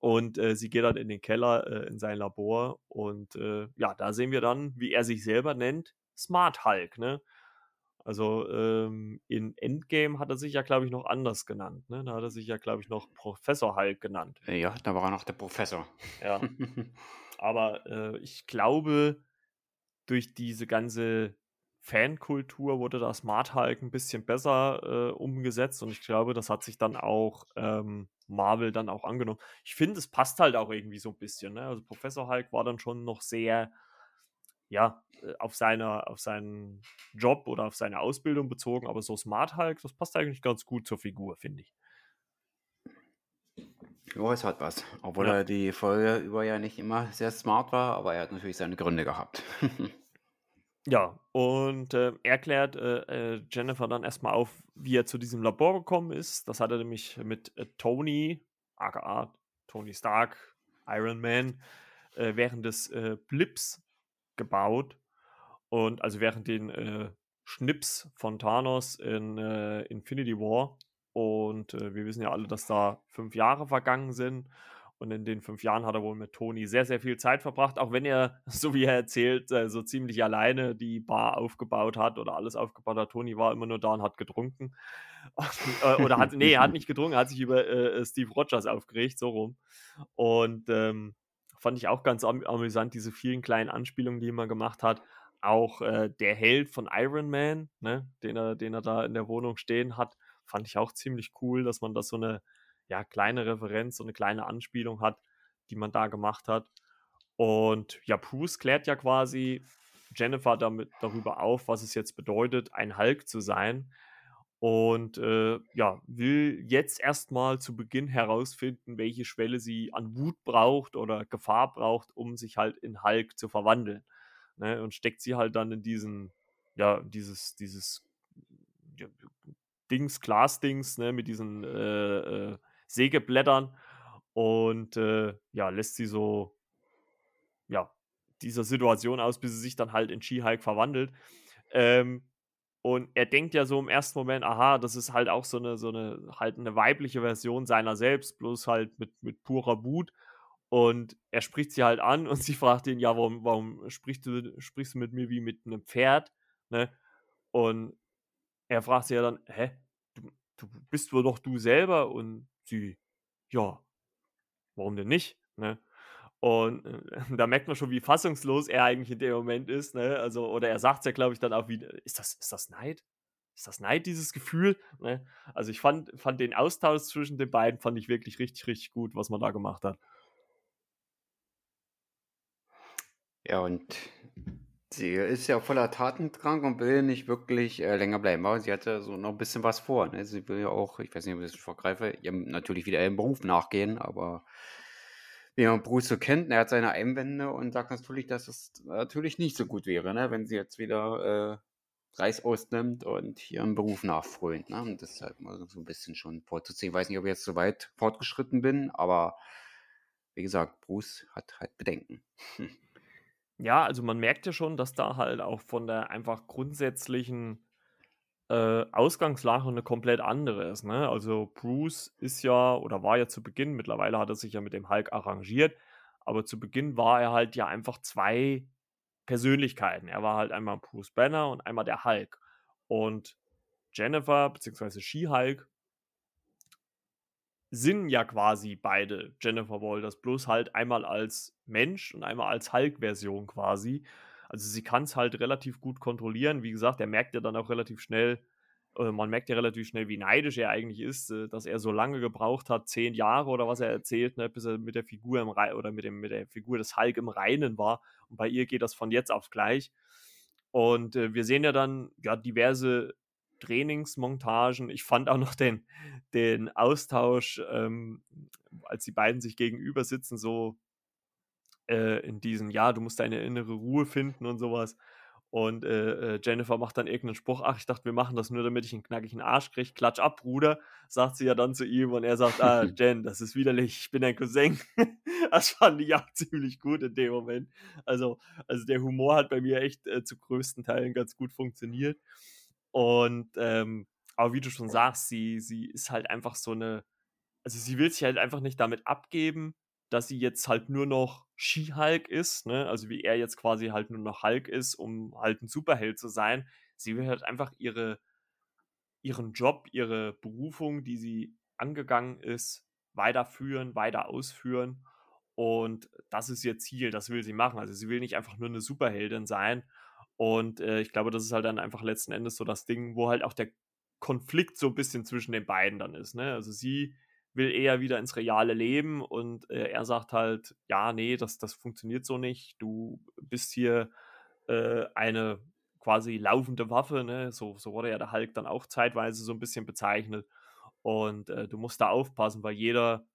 Und äh, sie geht dann in den Keller, äh, in sein Labor. Und äh, ja, da sehen wir dann, wie er sich selber nennt, Smart Hulk. Ne? Also ähm, in Endgame hat er sich ja, glaube ich, noch anders genannt. Ne? Da hat er sich ja, glaube ich, noch Professor Hulk genannt. Ja, da war er noch der Professor. Ja. Aber äh, ich glaube, durch diese ganze Fankultur wurde das Smart Hulk ein bisschen besser äh, umgesetzt und ich glaube, das hat sich dann auch ähm, Marvel dann auch angenommen. Ich finde, es passt halt auch irgendwie so ein bisschen. Ne? Also Professor Hulk war dann schon noch sehr, ja, äh, auf, seine, auf seinen Job oder auf seine Ausbildung bezogen, aber so Smart Hulk, das passt eigentlich ganz gut zur Figur, finde ich. Ja, es hat was. Obwohl ja. er die Folge über ja nicht immer sehr smart war, aber er hat natürlich seine Gründe gehabt. Ja, und äh, er klärt äh, äh, Jennifer dann erstmal auf, wie er zu diesem Labor gekommen ist. Das hat er nämlich mit äh, Tony, aka Tony Stark, Iron Man, äh, während des Blips gebaut. Und also während den Schnips von Thanos in Infinity War. Und wir wissen ja alle, dass da fünf Jahre vergangen sind. Und in den fünf Jahren hat er wohl mit Toni sehr, sehr viel Zeit verbracht, auch wenn er, so wie er erzählt, äh, so ziemlich alleine die Bar aufgebaut hat oder alles aufgebaut hat. Toni war immer nur da und hat getrunken. Äh, oder hat, nee, er hat nicht getrunken, er hat sich über äh, Steve Rogers aufgeregt, so rum. Und ähm, fand ich auch ganz am amüsant, diese vielen kleinen Anspielungen, die man gemacht hat. Auch äh, der Held von Iron Man, ne, den, er, den er da in der Wohnung stehen hat, fand ich auch ziemlich cool, dass man das so eine ja, kleine Referenz, so eine kleine Anspielung hat, die man da gemacht hat. Und ja, Bruce klärt ja quasi Jennifer damit darüber auf, was es jetzt bedeutet, ein Hulk zu sein. Und äh, ja, will jetzt erstmal zu Beginn herausfinden, welche Schwelle sie an Wut braucht oder Gefahr braucht, um sich halt in Hulk zu verwandeln. Ne? Und steckt sie halt dann in diesen, ja, dieses, dieses ja, Dings, Glas-Dings, ne, mit diesen äh, äh, Sägeblättern und äh, ja, lässt sie so, ja, dieser Situation aus, bis sie sich dann halt in She-Hulk verwandelt. Ähm, und er denkt ja so im ersten Moment, aha, das ist halt auch so eine, so eine, halt eine weibliche Version seiner selbst, bloß halt mit, mit purer Wut. Und er spricht sie halt an und sie fragt ihn, ja, warum, warum sprichst du, sprichst du mit mir wie mit einem Pferd? Ne? Und er fragt sie ja dann, hä? Du, du bist wohl doch du selber? Und sie, ja, warum denn nicht? Ne? Und äh, da merkt man schon, wie fassungslos er eigentlich in dem Moment ist. Ne? Also, oder er sagt es ja, glaube ich, dann auch wie, ist das, ist das Neid? Ist das Neid, dieses Gefühl? Ne? Also ich fand, fand den Austausch zwischen den beiden, fand ich wirklich richtig, richtig gut, was man da gemacht hat. Ja, und Sie ist ja voller Tatendrang und will nicht wirklich äh, länger bleiben. Aber sie hatte so noch ein bisschen was vor. Ne? Sie will ja auch, ich weiß nicht, ob ich das vorgreife, ihrem natürlich wieder ihrem Beruf nachgehen, aber wie man Bruce so kennt, er hat seine Einwände und sagt natürlich, dass es natürlich nicht so gut wäre, ne? wenn sie jetzt wieder äh, Reis ausnimmt und ihrem Beruf nachfrönt. Ne? Und das ist halt mal so ein bisschen schon vorzuziehen. Ich weiß nicht, ob ich jetzt so weit fortgeschritten bin, aber wie gesagt, Bruce hat halt Bedenken. Ja, also man merkt ja schon, dass da halt auch von der einfach grundsätzlichen äh, Ausgangslage eine komplett andere ist, ne? Also, Bruce ist ja oder war ja zu Beginn mittlerweile hat er sich ja mit dem Hulk arrangiert, aber zu Beginn war er halt ja einfach 2 Persönlichkeiten. Er war halt einmal Bruce Banner und einmal der Hulk. Und Jennifer beziehungsweise She-Hulk sind ja quasi beide Jennifer Walters, bloß halt einmal als Mensch und einmal als Hulk-Version quasi. Also sie kann es halt relativ gut kontrollieren. Wie gesagt, er merkt ja dann auch relativ schnell, äh, man merkt ja relativ schnell, wie neidisch er eigentlich ist, äh, dass er so lange gebraucht hat, zehn Jahre oder was er erzählt, ne, bis er mit der Figur im Re oder mit, dem, mit der Figur des Hulk im Reinen war. Und bei ihr geht das von jetzt auf gleich. Und äh, wir sehen ja dann ja diverse Trainingsmontagen. Ich fand auch noch den, den Austausch, ähm, als die beiden sich gegenüber sitzen, so äh, in diesem, ja, du musst deine innere Ruhe finden und sowas. Und äh, äh, Jennifer macht dann irgendeinen Spruch, ach, ich dachte, wir machen das nur, damit ich einen knackigen Arsch kriege. Klatsch ab, Bruder, sagt sie ja dann zu ihm und er sagt, ah, Jen, das ist widerlich, ich bin dein Cousin. das fand ich auch ziemlich gut in dem Moment. Also, also der Humor hat bei mir echt äh, zu größten Teilen ganz gut funktioniert. Und ähm, aber wie du schon sagst, sie, sie ist halt einfach so eine, also sie will sich halt einfach nicht damit abgeben, dass sie jetzt halt nur noch She-Hulk ist, ne? Also wie er jetzt quasi halt nur noch Hulk ist, um halt ein Superheld zu sein. Sie will halt einfach ihre, ihren Job, ihre Berufung, die sie angegangen ist, weiterführen, weiter ausführen. Und das ist ihr Ziel, das will sie machen. Also sie will nicht einfach nur eine Superheldin sein. Und äh, ich glaube, das ist halt dann einfach letzten Endes so das Ding, wo halt auch der Konflikt so ein bisschen zwischen den beiden dann ist. Ne? Also sie will eher wieder ins reale Leben und äh, er sagt halt, ja, nee, das, das funktioniert so nicht. Du bist hier äh, eine quasi laufende Waffe, ne? So, so wurde ja der Hulk dann auch zeitweise so ein bisschen bezeichnet. Und äh, du musst da aufpassen, weil jeder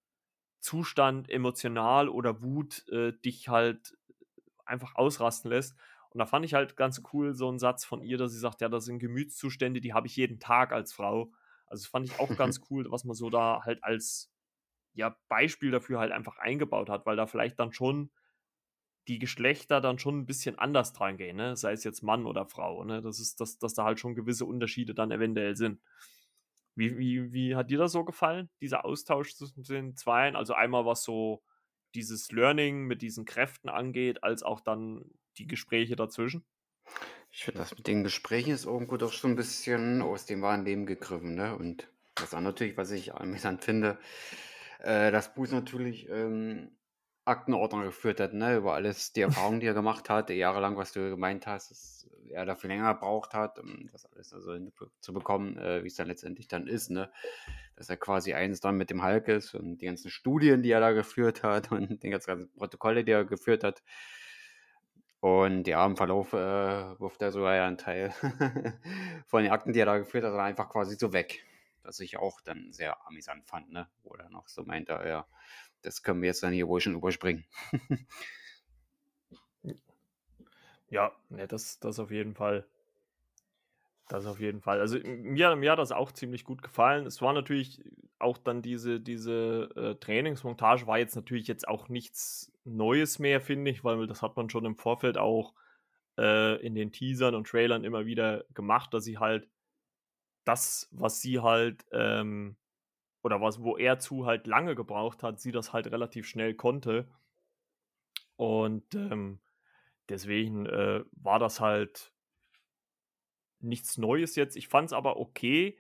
Zustand, emotional oder Wut, äh, dich halt einfach ausrasten lässt. Und da fand ich halt ganz cool so einen Satz von ihr, dass sie sagt, ja, das sind Gemütszustände, die habe ich jeden Tag als Frau. Also das fand ich auch ganz cool, was man so da halt als ja, Beispiel dafür halt einfach eingebaut hat, weil da vielleicht dann schon die Geschlechter dann schon ein bisschen anders dran gehen, ne? sei es jetzt Mann oder Frau. Ne? Das ist, dass, dass da halt schon gewisse Unterschiede dann eventuell sind. Wie, wie, wie hat dir das so gefallen, dieser Austausch zwischen den Zweien? Also einmal was so dieses Learning mit diesen Kräften angeht, als auch dann die Gespräche dazwischen? Ich finde das mit den Gesprächen ist irgendwo doch schon ein bisschen aus dem wahren Leben gegriffen, ne? Und das andere natürlich, was ich amüsant finde, äh, dass Bruce natürlich ähm, Aktenordner geführt hat, ne? Über alles, die Erfahrungen, die er gemacht hat, jahrelang, was du gemeint hast, dass er dafür länger gebraucht hat, um das alles also zu bekommen, äh, wie es dann letztendlich dann ist, ne? Dass er quasi eins dann mit dem Hulk ist und die ganzen Studien, die er da geführt hat und die ganzen Protokolle, die er geführt hat, und ja, im Verlauf äh, wirft er sogar ja einen Teil von den Akten, die er da geführt hat, einfach quasi so weg. Was ich auch dann sehr amüsant fand, ne? Wo er noch so meinte, ja, das können wir jetzt dann hier wohl schon überspringen. ja, ne, das, das auf jeden Fall. Das auf jeden Fall. Also mir, mir hat das auch ziemlich gut gefallen. Es war natürlich auch dann diese, diese äh, Trainingsmontage, war jetzt natürlich jetzt auch nichts Neues mehr, finde ich, weil das hat man schon im Vorfeld auch äh, in den Teasern und Trailern immer wieder gemacht, dass sie halt das, was sie halt, ähm, oder was, wo er zu halt lange gebraucht hat, sie das halt relativ schnell konnte. Und ähm, deswegen äh, war das halt nichts Neues jetzt. Ich fand es aber okay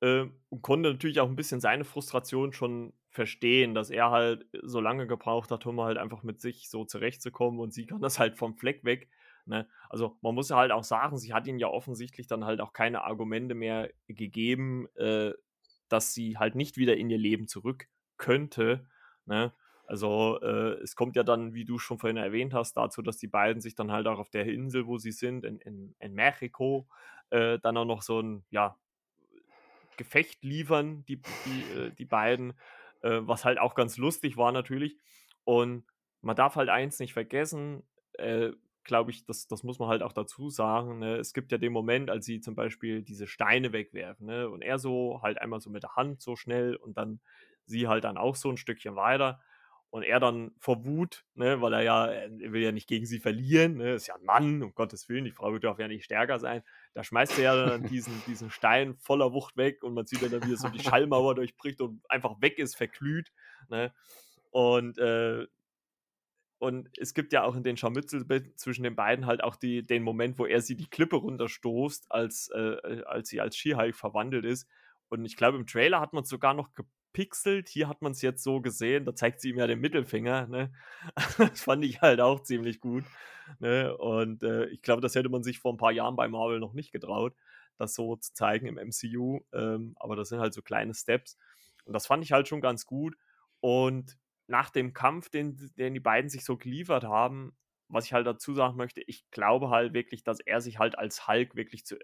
äh, und konnte natürlich auch ein bisschen seine Frustration schon verstehen, dass er halt so lange gebraucht hat, um halt einfach mit sich so zurechtzukommen und sie kann das halt vom Fleck weg. Ne? Also man muss ja halt auch sagen, sie hat ihnen ja offensichtlich dann halt auch keine Argumente mehr gegeben, äh, dass sie halt nicht wieder in ihr Leben zurück könnte. Ne? Also äh, es kommt ja dann, wie du schon vorhin erwähnt hast, dazu, dass die beiden sich dann halt auch auf der Insel, wo sie sind, in, in, in Mexiko, äh, dann auch noch so ein ja, Gefecht liefern, die, die, äh, die beiden, äh, was halt auch ganz lustig war natürlich. Und man darf halt eins nicht vergessen, äh, glaube ich, das, das muss man halt auch dazu sagen. Ne? Es gibt ja den Moment, als sie zum Beispiel diese Steine wegwerfen ne? und er so halt einmal so mit der Hand so schnell und dann sie halt dann auch so ein Stückchen weiter. Und er dann vor Wut, ne, weil er ja, er will ja nicht gegen sie verlieren, ne, ist ja ein Mann, um Gottes Willen, die Frau darf ja nicht stärker sein. Da schmeißt er ja dann diesen, diesen Stein voller Wucht weg und man sieht dann, wie er so die Schallmauer durchbricht und einfach weg ist, verglüht. Ne. Und äh, und es gibt ja auch in den Scharmützel zwischen den beiden halt auch die, den Moment, wo er sie die Klippe runterstoßt, als, äh, äh als sie als She-Hulk verwandelt ist. Und ich glaube, im Trailer hat man es sogar noch gepixelt. Hier hat man es jetzt so gesehen. Da zeigt sie ihm ja den Mittelfinger. Ne? Das fand ich halt auch ziemlich gut. Ne? Und äh, ich glaube, das hätte man sich vor ein paar Jahren bei Marvel noch nicht getraut, das so zu zeigen im MCU. Ähm, aber das sind halt so kleine Steps. Und das fand ich halt schon ganz gut. Und nach dem Kampf, den, den die beiden sich so geliefert haben, was ich halt dazu sagen möchte, ich glaube halt wirklich, dass er sich halt als Hulk wirklich zu,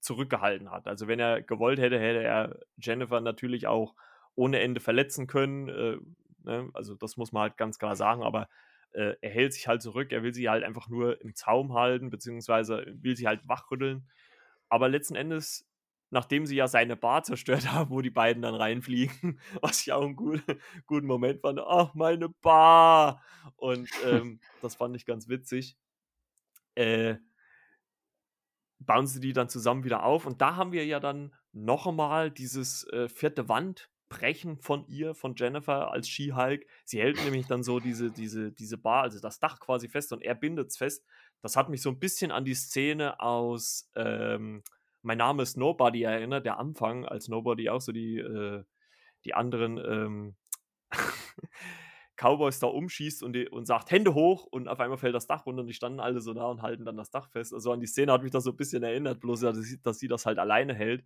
zurückgehalten hat. Also wenn er gewollt hätte, hätte er Jennifer natürlich auch ohne Ende verletzen können. Äh, ne? Also das muss man halt ganz klar sagen, aber äh, er hält sich halt zurück, er will sie halt einfach nur im Zaum halten, beziehungsweise will sie halt wachrütteln. Aber letzten Endes nachdem sie ja seine Bar zerstört haben, wo die beiden dann reinfliegen, was ich auch einen guten, guten Moment fand. Ach, meine Bar! Und ähm, das fand ich ganz witzig. Äh, bauen sie die dann zusammen wieder auf. Und da haben wir ja dann noch einmal dieses äh, vierte Wandbrechen von ihr, von Jennifer als She-Hulk. Sie hält nämlich dann so diese, diese, diese Bar, also das Dach quasi fest und er bindet es fest. Das hat mich so ein bisschen an die Szene aus ähm, mein Name ist Nobody erinnert, der Anfang, als Nobody auch so die, äh, die anderen ähm, Cowboys da umschießt und, die, und sagt Hände hoch und auf einmal fällt das Dach runter und die standen alle so da und halten dann das Dach fest. Also an die Szene hat mich das so ein bisschen erinnert, bloß dass sie, dass sie das halt alleine hält.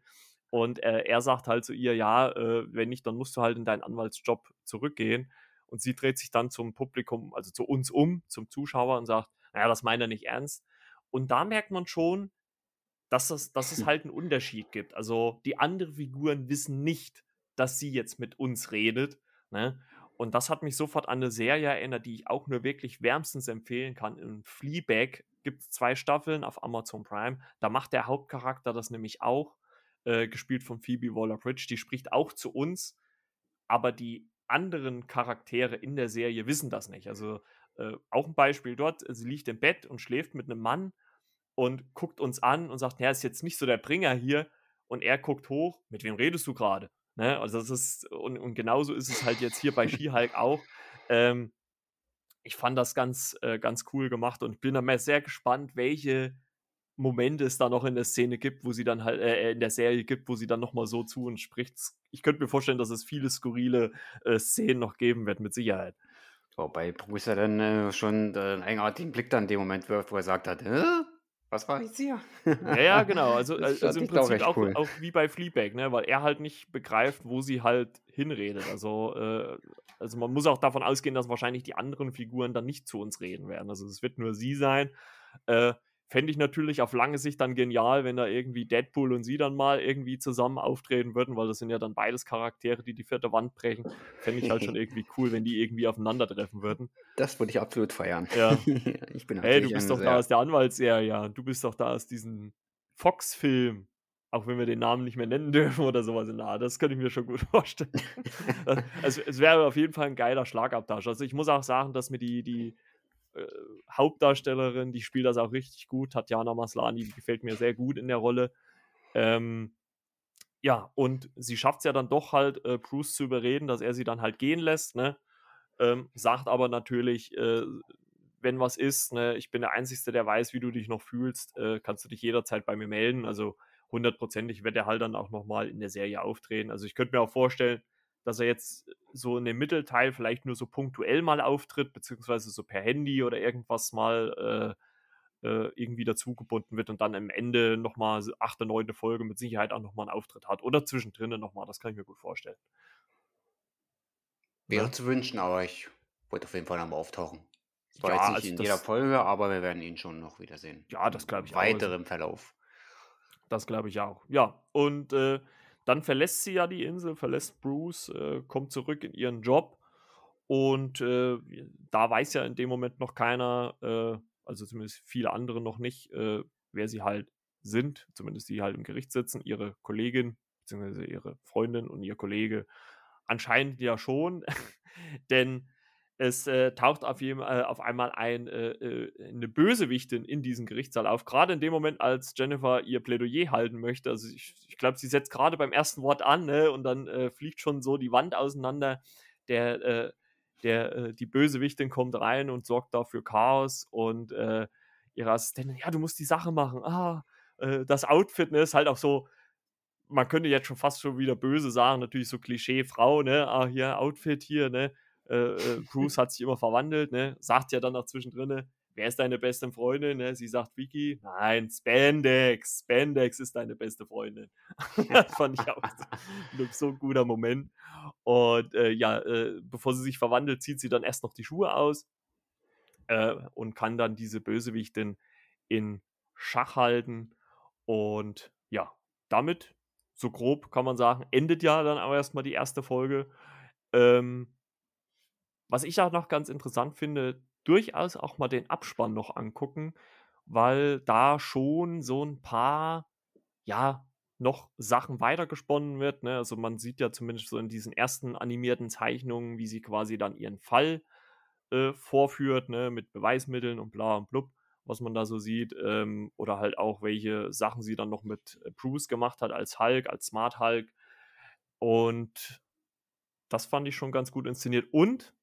Und äh, er sagt halt zu ihr, ja, äh, wenn nicht, dann musst du halt in deinen Anwaltsjob zurückgehen. Und sie dreht sich dann zum Publikum, also zu uns um, zum Zuschauer und sagt, naja, das meint er nicht ernst. Und da merkt man schon, dass es, dass es halt einen Unterschied gibt. Also die anderen Figuren wissen nicht, dass sie jetzt mit uns redet. Ne? Und das hat mich sofort an eine Serie erinnert, die ich auch nur wirklich wärmstens empfehlen kann. In Fleabag gibt es zwei Staffeln auf Amazon Prime. Da macht der Hauptcharakter das nämlich auch, äh, gespielt von Phoebe Waller-Bridge. Die spricht auch zu uns, aber die anderen Charaktere in der Serie wissen das nicht. Also äh, auch ein Beispiel dort, sie liegt im Bett und schläft mit einem Mann und guckt uns an und sagt, ja, ist jetzt nicht so der Bringer hier. Und er guckt hoch, mit wem redest du gerade? Ne? Also das ist, und, und genauso ist es halt jetzt hier bei She-Hulk auch. Ähm, ich fand das ganz, äh, ganz cool gemacht und bin dann sehr gespannt, welche Momente es da noch in der Szene gibt, wo sie dann halt, äh, in der Serie gibt, wo sie dann nochmal so zu uns spricht. Ich könnte mir vorstellen, dass es viele skurrile äh, Szenen noch geben wird, mit Sicherheit. Wobei Bruce ja dann äh, schon einen eigenartigen Blick dann in dem Moment wirft, wo er sagt hat, Hä? Was war jetzt hier? Ja, ja, genau. Also, also im Prinzip auch, cool. auch, wie bei Fleabag, ne? weil er halt nicht begreift, wo sie halt hinredet. Also, äh, also man muss auch davon ausgehen, dass wahrscheinlich die anderen Figuren dann nicht zu uns reden werden. Also es wird nur sie sein. Äh, Fände ich natürlich auf lange Sicht dann genial, wenn da irgendwie Deadpool und sie dann mal irgendwie zusammen auftreten würden, weil das sind ja dann beides Charaktere, die die vierte Wand brechen. Fände ich halt schon irgendwie cool, wenn die irgendwie aufeinandertreffen würden. Das würde ich absolut feiern. Ja. ich bin Hey, du bist doch da aus der Anwaltsserie, ja. Du bist doch da aus diesem Fox-Film. Auch wenn wir den Namen nicht mehr nennen dürfen oder sowas Art. Das könnte ich mir schon gut vorstellen. also, es wäre auf jeden Fall ein geiler Schlagabtausch. Also ich muss auch sagen, dass mir die, die äh, Hauptdarstellerin, die spielt das auch richtig gut. Tatjana Maslani, die gefällt mir sehr gut in der Rolle. Ähm, ja, und sie schafft es ja dann doch halt, äh, Bruce zu überreden, dass er sie dann halt gehen lässt, ne? Ähm, sagt aber natürlich, äh, wenn was ist, ne, ich bin der Einzige, der weiß, wie du dich noch fühlst, äh, kannst du dich jederzeit bei mir melden. Also hundertprozentig wird er halt dann auch nochmal in der Serie auftreten. Also ich könnte mir auch vorstellen, dass er jetzt so in dem Mittelteil vielleicht nur so punktuell mal auftritt, beziehungsweise so per Handy oder irgendwas mal äh, äh, irgendwie dazugebunden wird und dann am Ende nochmal achte, neunte Folge mit Sicherheit auch nochmal einen Auftritt hat. Oder zwischendrin nochmal, das kann ich mir gut vorstellen. Wäre ja. zu wünschen, aber ich wollte auf jeden Fall nochmal auftauchen. Zwar ja, jetzt nicht also in jeder Folge, aber wir werden ihn schon noch wiedersehen. Ja, das glaube ich auch. Weiterem Verlauf. Das glaube ich auch. Ja, und äh, dann verlässt sie ja die Insel, verlässt Bruce, äh, kommt zurück in ihren Job und äh, da weiß ja in dem Moment noch keiner, äh, also zumindest viele andere noch nicht, äh, wer sie halt sind, zumindest die halt im Gericht sitzen, ihre Kollegin beziehungsweise ihre Freundin und ihr Kollege anscheinend ja schon, denn es äh, taucht auf, jeden, äh, auf einmal ein, äh, äh, eine Bösewichtin in diesem Gerichtssaal auf. Gerade in dem Moment, als Jennifer ihr Plädoyer halten möchte. Also ich, ich glaube, sie setzt gerade beim ersten Wort an ne? und dann äh, fliegt schon so die Wand auseinander. Der, äh, der, die Bösewichtin kommt rein und sorgt dafür Chaos und ihre Assistentin, ja, du musst die Sache machen. Ah, das Outfit ne, ist halt auch so, man könnte jetzt schon fast schon wieder böse sagen, natürlich so Klischee Frau, ne, ah, hier Outfit hier, ne, äh, äh, Bruce hat sich immer verwandelt, ne? Sagt ja dann noch zwischendrin, wer ist deine beste Freundin? Ne? Sie sagt Vicky, nein, Spandex, Spandex ist deine beste Freundin. das fand ich auch so, so ein guter Moment. Und äh, ja, äh, bevor sie sich verwandelt, zieht sie dann erst noch die Schuhe aus äh, und kann dann diese Bösewichtin in Schach halten. Und ja, damit, so grob kann man sagen, endet ja dann auch erstmal die erste Folge. Ähm, was ich auch noch ganz interessant finde, durchaus auch mal den Abspann noch angucken, weil da schon so ein paar, ja, noch Sachen weitergesponnen wird. Ne? Also man sieht ja zumindest so in diesen ersten animierten Zeichnungen, wie sie quasi dann ihren Fall äh, vorführt, ne? mit Beweismitteln und bla und blub, was man da so sieht. Ähm, oder halt auch, welche Sachen sie dann noch mit äh, Bruce gemacht hat als Hulk, als Smart Hulk. Und das fand ich schon ganz gut inszeniert. Und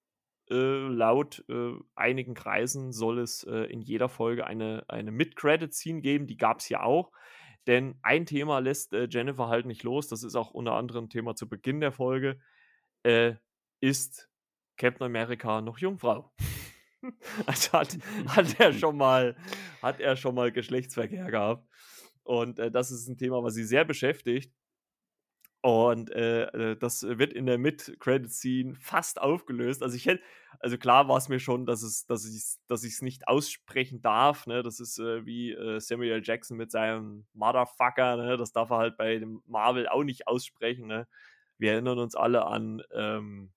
äh, laut äh, einigen Kreisen soll es äh, in jeder Folge eine, eine Mid-Credit-Scene geben. Die gab es ja auch. Denn ein Thema lässt äh, Jennifer halt nicht los. Das ist auch unter anderem Thema zu Beginn der Folge. Äh, ist Captain America noch Jungfrau? also hat, hat, er schon mal, hat er schon mal Geschlechtsverkehr gehabt. Und das ist ein Thema, was sie sehr beschäftigt. Und äh, äh, das wird in der Mid-Credit-Scene fast aufgelöst. Also ich hätte, also klar war es mir schon, dass es, dass ich dass es nicht aussprechen darf. Ne? Das ist äh, wie äh, Samuel Jackson mit seinem Motherfucker, ne? Das darf er halt bei dem Marvel auch nicht aussprechen. Ne? Wir erinnern uns alle an, ähm,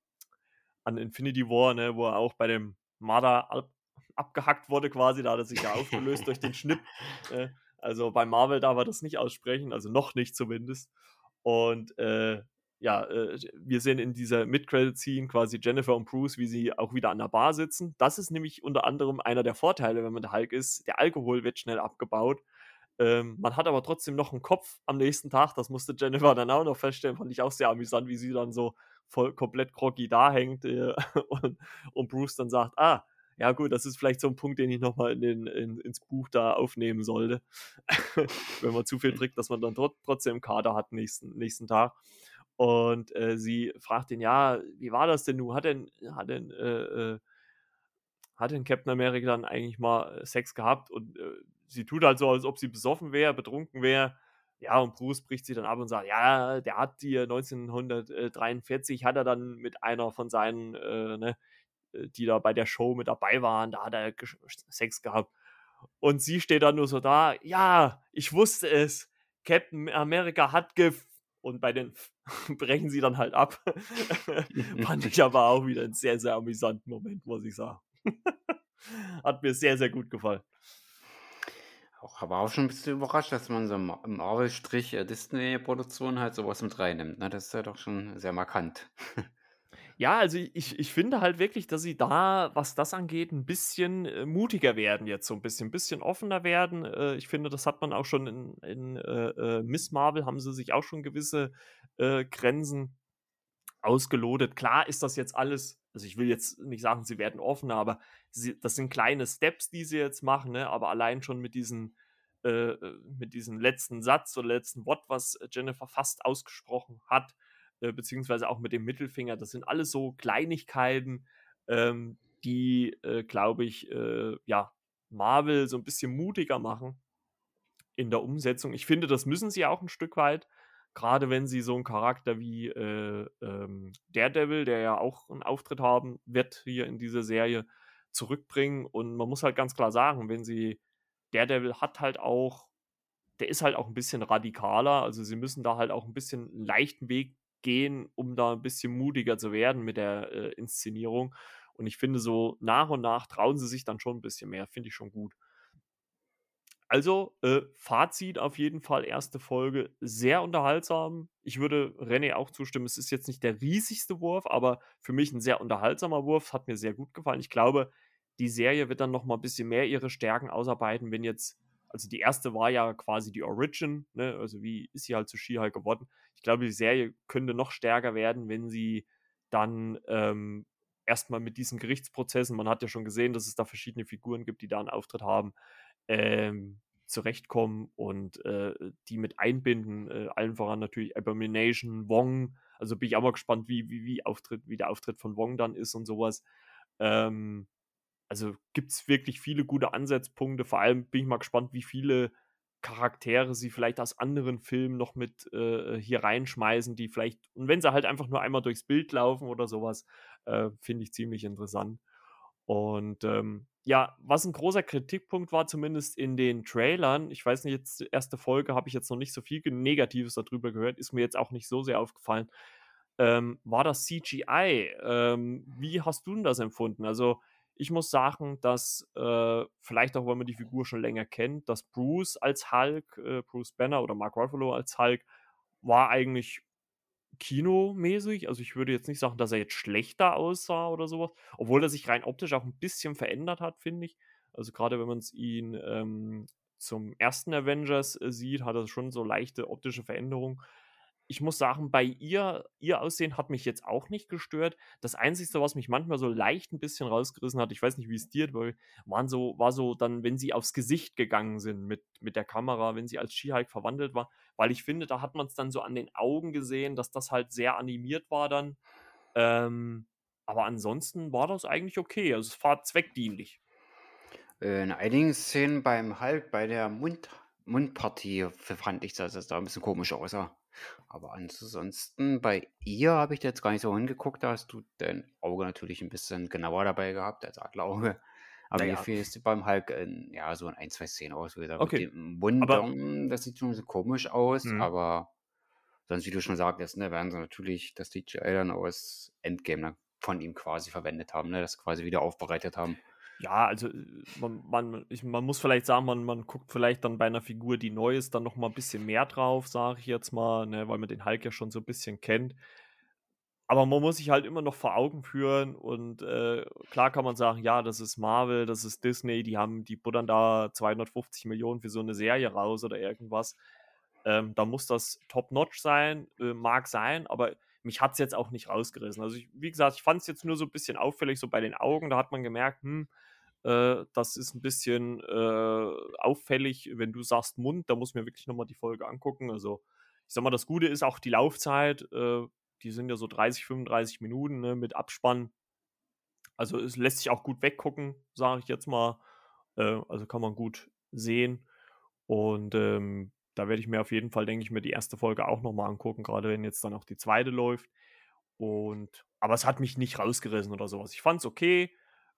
an Infinity War, ne? wo er auch bei dem Mother ab abgehackt wurde quasi. Da hat er sich ja aufgelöst durch den Schnipp. Äh, also bei Marvel darf er das nicht aussprechen, also noch nicht zumindest. Und äh, ja, äh, wir sehen in dieser Mid-Credit-Scene quasi Jennifer und Bruce, wie sie auch wieder an der Bar sitzen. Das ist nämlich unter anderem einer der Vorteile, wenn man der Hulk ist. Der Alkohol wird schnell abgebaut. Ähm, man hat aber trotzdem noch einen Kopf am nächsten Tag. Das musste Jennifer dann auch noch feststellen. Fand ich auch sehr amüsant, wie sie dann so voll komplett groggy da hängt äh, und, und Bruce dann sagt: Ah, ja gut, das ist vielleicht so ein Punkt, den ich nochmal in in, ins Buch da aufnehmen sollte. Wenn man zu viel trinkt, dass man dann trot trotzdem Kader hat nächsten, nächsten Tag. Und äh, sie fragt ihn, ja, wie war das denn nun? Hat denn, hat denn, äh, äh, hat denn Captain America dann eigentlich mal äh, Sex gehabt? Und äh, sie tut halt so, als ob sie besoffen wäre, betrunken wäre. Ja, und Bruce bricht sie dann ab und sagt, ja, der hat die 1943, hat er dann mit einer von seinen, äh, ne, die da bei der Show mit dabei waren, da hat er Sex gehabt. Und sie steht dann nur so da, ja, ich wusste es. Captain America hat Gift. Und bei den brechen sie dann halt ab. Fand ich aber auch wieder einen sehr, sehr amüsanten Moment, muss ich sagen. hat mir sehr, sehr gut gefallen. Auch, aber auch schon ein bisschen überrascht, dass man so im Marvel-Disney-Produktion halt sowas mit reinnimmt. Ne? Das ist ja doch schon sehr markant. Ja, also ich ich finde halt wirklich, dass sie da, was das angeht, ein bisschen, äh, mutiger werden jetzt so ein bisschen, bisschen offener werden. Äh, ich finde, das hat man auch schon in in, äh, äh, Miss Marvel haben sie sich auch schon gewisse, äh, Grenzen ausgelotet. Klar ist das jetzt alles also ich will jetzt nicht sagen, sie werden offener, aber sie das sind kleine Steps, die sie jetzt machen, ne? Aber allein schon mit diesen äh, mit diesem letzten Satz oder letzten Wort, was Jennifer fast ausgesprochen hat, äh, beziehungsweise auch mit dem Mittelfinger. Das sind alles so Kleinigkeiten, ähm, die, äh, glaube ich, äh, ja, Marvel so ein bisschen mutiger machen in der Umsetzung. Ich finde, das müssen sie auch ein Stück weit. Gerade wenn sie so einen Charakter wie äh, ähm, Daredevil, der ja auch einen Auftritt haben wird hier in dieser Serie, zurückbringen. Und man muss halt ganz klar sagen, wenn sie Daredevil hat halt auch, der ist halt auch ein bisschen radikaler. Also sie müssen da halt auch ein bisschen einen leichten Weg gehen, um da ein bisschen mutiger zu werden mit der äh, Inszenierung. Und ich finde, so nach und nach trauen sie sich dann schon ein bisschen mehr. Finde ich schon gut. Also, äh, Fazit auf jeden Fall, erste Folge sehr unterhaltsam. Ich würde René auch zustimmen, es ist jetzt nicht der riesigste Wurf, aber für mich ein sehr unterhaltsamer Wurf, hat mir sehr gut gefallen. Ich glaube, die Serie wird dann noch mal ein bisschen mehr ihre Stärken ausarbeiten, wenn jetzt also die erste war ja quasi die Origin, ne? Also wie ist sie halt zu She-Hulk geworden? Ich glaube, die Serie könnte noch stärker werden, wenn sie dann ähm, erstmal mit diesen Gerichtsprozessen, man hat ja schon gesehen, dass es da verschiedene Figuren gibt, die da einen Auftritt haben, ähm, zurechtkommen und äh, die mit einbinden. Äh, allen voran natürlich Abomination, Wong. Also bin ich auch mal gespannt, wie, wie, wie, Auftritt, wie der Auftritt von Wong dann ist und sowas. Ähm, also gibt es wirklich viele gute Ansatzpunkte. Vor allem bin ich mal gespannt, wie viele Charaktere sie vielleicht aus anderen Filmen noch mit äh, hier reinschmeißen, die vielleicht, und wenn sie halt einfach nur einmal durchs Bild laufen oder sowas, äh, finde ich ziemlich interessant. Und ähm, ja, was ein großer Kritikpunkt war, zumindest in den Trailern, ich weiß nicht, jetzt erste Folge habe ich jetzt noch nicht so viel Negatives darüber gehört, ist mir jetzt auch nicht so sehr aufgefallen, ähm, war das CGI. Ähm, wie hast du denn das empfunden? Also, ich muss sagen, dass äh, vielleicht auch, weil man die Figur schon länger kennt, dass Bruce als Hulk, äh, Bruce Banner oder Mark Ruffalo als Hulk, war eigentlich kinomäßig. Also ich würde jetzt nicht sagen, dass er jetzt schlechter aussah oder sowas, obwohl er sich rein optisch auch ein bisschen verändert hat, finde ich. Also gerade wenn man es ihn ähm, zum ersten Avengers äh, sieht, hat er schon so leichte optische Veränderungen ich muss sagen, bei ihr, ihr Aussehen hat mich jetzt auch nicht gestört. Das Einzige, was mich manchmal so leicht ein bisschen rausgerissen hat, ich weiß nicht, wie es dir war, waren so, war so dann, wenn sie aufs Gesicht gegangen sind mit, mit der Kamera, wenn sie als Skihike verwandelt war, weil ich finde, da hat man es dann so an den Augen gesehen, dass das halt sehr animiert war dann. Ähm, aber ansonsten war das eigentlich okay. Also es war zweckdienlich. Äh, in einigen Szenen beim Hulk, bei der Mund, Mundpartie, fand ich, dass es da ein bisschen komisch aussah. Aber ansonsten bei ihr habe ich da jetzt gar nicht so hingeguckt. Da hast du dein Auge natürlich ein bisschen genauer dabei gehabt, als Adlerauge. Aber mir fiel es beim Hulk in, ja, so in ein, zwei Szenen aus. Wie gesagt, mit Okay. dem Mund, Aber das sieht schon ein bisschen komisch aus. Mhm. Aber sonst, wie du schon sagtest, ne, werden sie natürlich das DJI dann aus Endgame dann von ihm quasi verwendet haben, ne, das quasi wieder aufbereitet haben. Ja, also äh, man, man, ich, man muss vielleicht sagen, man, man guckt vielleicht dann bei einer Figur, die neu ist, dann noch mal ein bisschen mehr drauf, sage ich jetzt mal, ne, weil man den Hulk ja schon so ein bisschen kennt. Aber man muss sich halt immer noch vor Augen führen und äh, klar kann man sagen, ja, das ist Marvel, das ist Disney, die haben, die buttern da 250 Millionen für so eine Serie raus oder irgendwas. Ähm, da muss das top-notch sein, äh, mag sein, aber mich hat es jetzt auch nicht rausgerissen. Also, ich, wie gesagt, ich fand es jetzt nur so ein bisschen auffällig, so bei den Augen. Da hat man gemerkt, hm, äh, das ist ein bisschen äh, auffällig, wenn du sagst Mund, da muss mir wirklich nochmal die Folge angucken. Also, ich sag mal, das Gute ist auch die Laufzeit. Äh, die sind ja so 30, 35 Minuten ne, mit Abspann. Also, es lässt sich auch gut weggucken, sage ich jetzt mal. Äh, also kann man gut sehen. Und ähm, da werde ich mir auf jeden Fall, denke ich, mir die erste Folge auch nochmal angucken, gerade wenn jetzt dann auch die zweite läuft. Und, aber es hat mich nicht rausgerissen oder sowas. Ich fand es okay.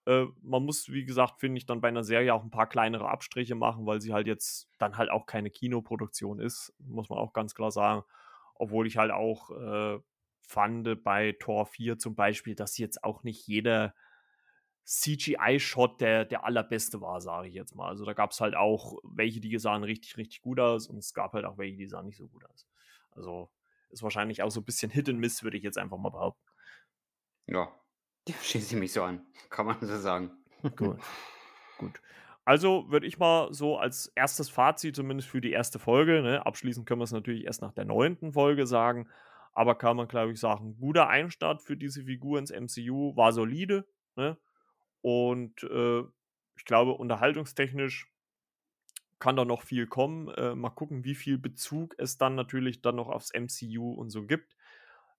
Äh, man muss, wie gesagt, finde ich, dann bei einer Serie auch ein paar kleinere Abstriche machen, weil sie halt jetzt dann halt auch keine Kinoproduktion ist, muss man auch ganz klar sagen. Obwohl ich halt auch äh, fand bei Tor 4 zum Beispiel, dass jetzt auch nicht jeder CGI-Shot der, der allerbeste war, sage ich jetzt mal. Also da gab es halt auch welche, die sahen richtig, richtig gut aus und es gab halt auch welche, die sahen nicht so gut aus. Also ist wahrscheinlich auch so ein bisschen Hit and Miss, würde ich jetzt einfach mal behaupten. Ja, schließe ich mich so an, kann man so sagen. Gut. Gut. Also würde ich mal so als erstes Fazit, zumindest für die erste Folge, ne, abschließend können wir es natürlich erst nach der neunten Folge sagen, aber kann man, glaube ich, sagen, guter Einstart für diese Figur ins MCU, war solide, ne? Und äh, ich glaube, unterhaltungstechnisch kann da noch viel kommen. Äh, mal gucken, wie viel Bezug es dann natürlich dann noch aufs MCU und so gibt,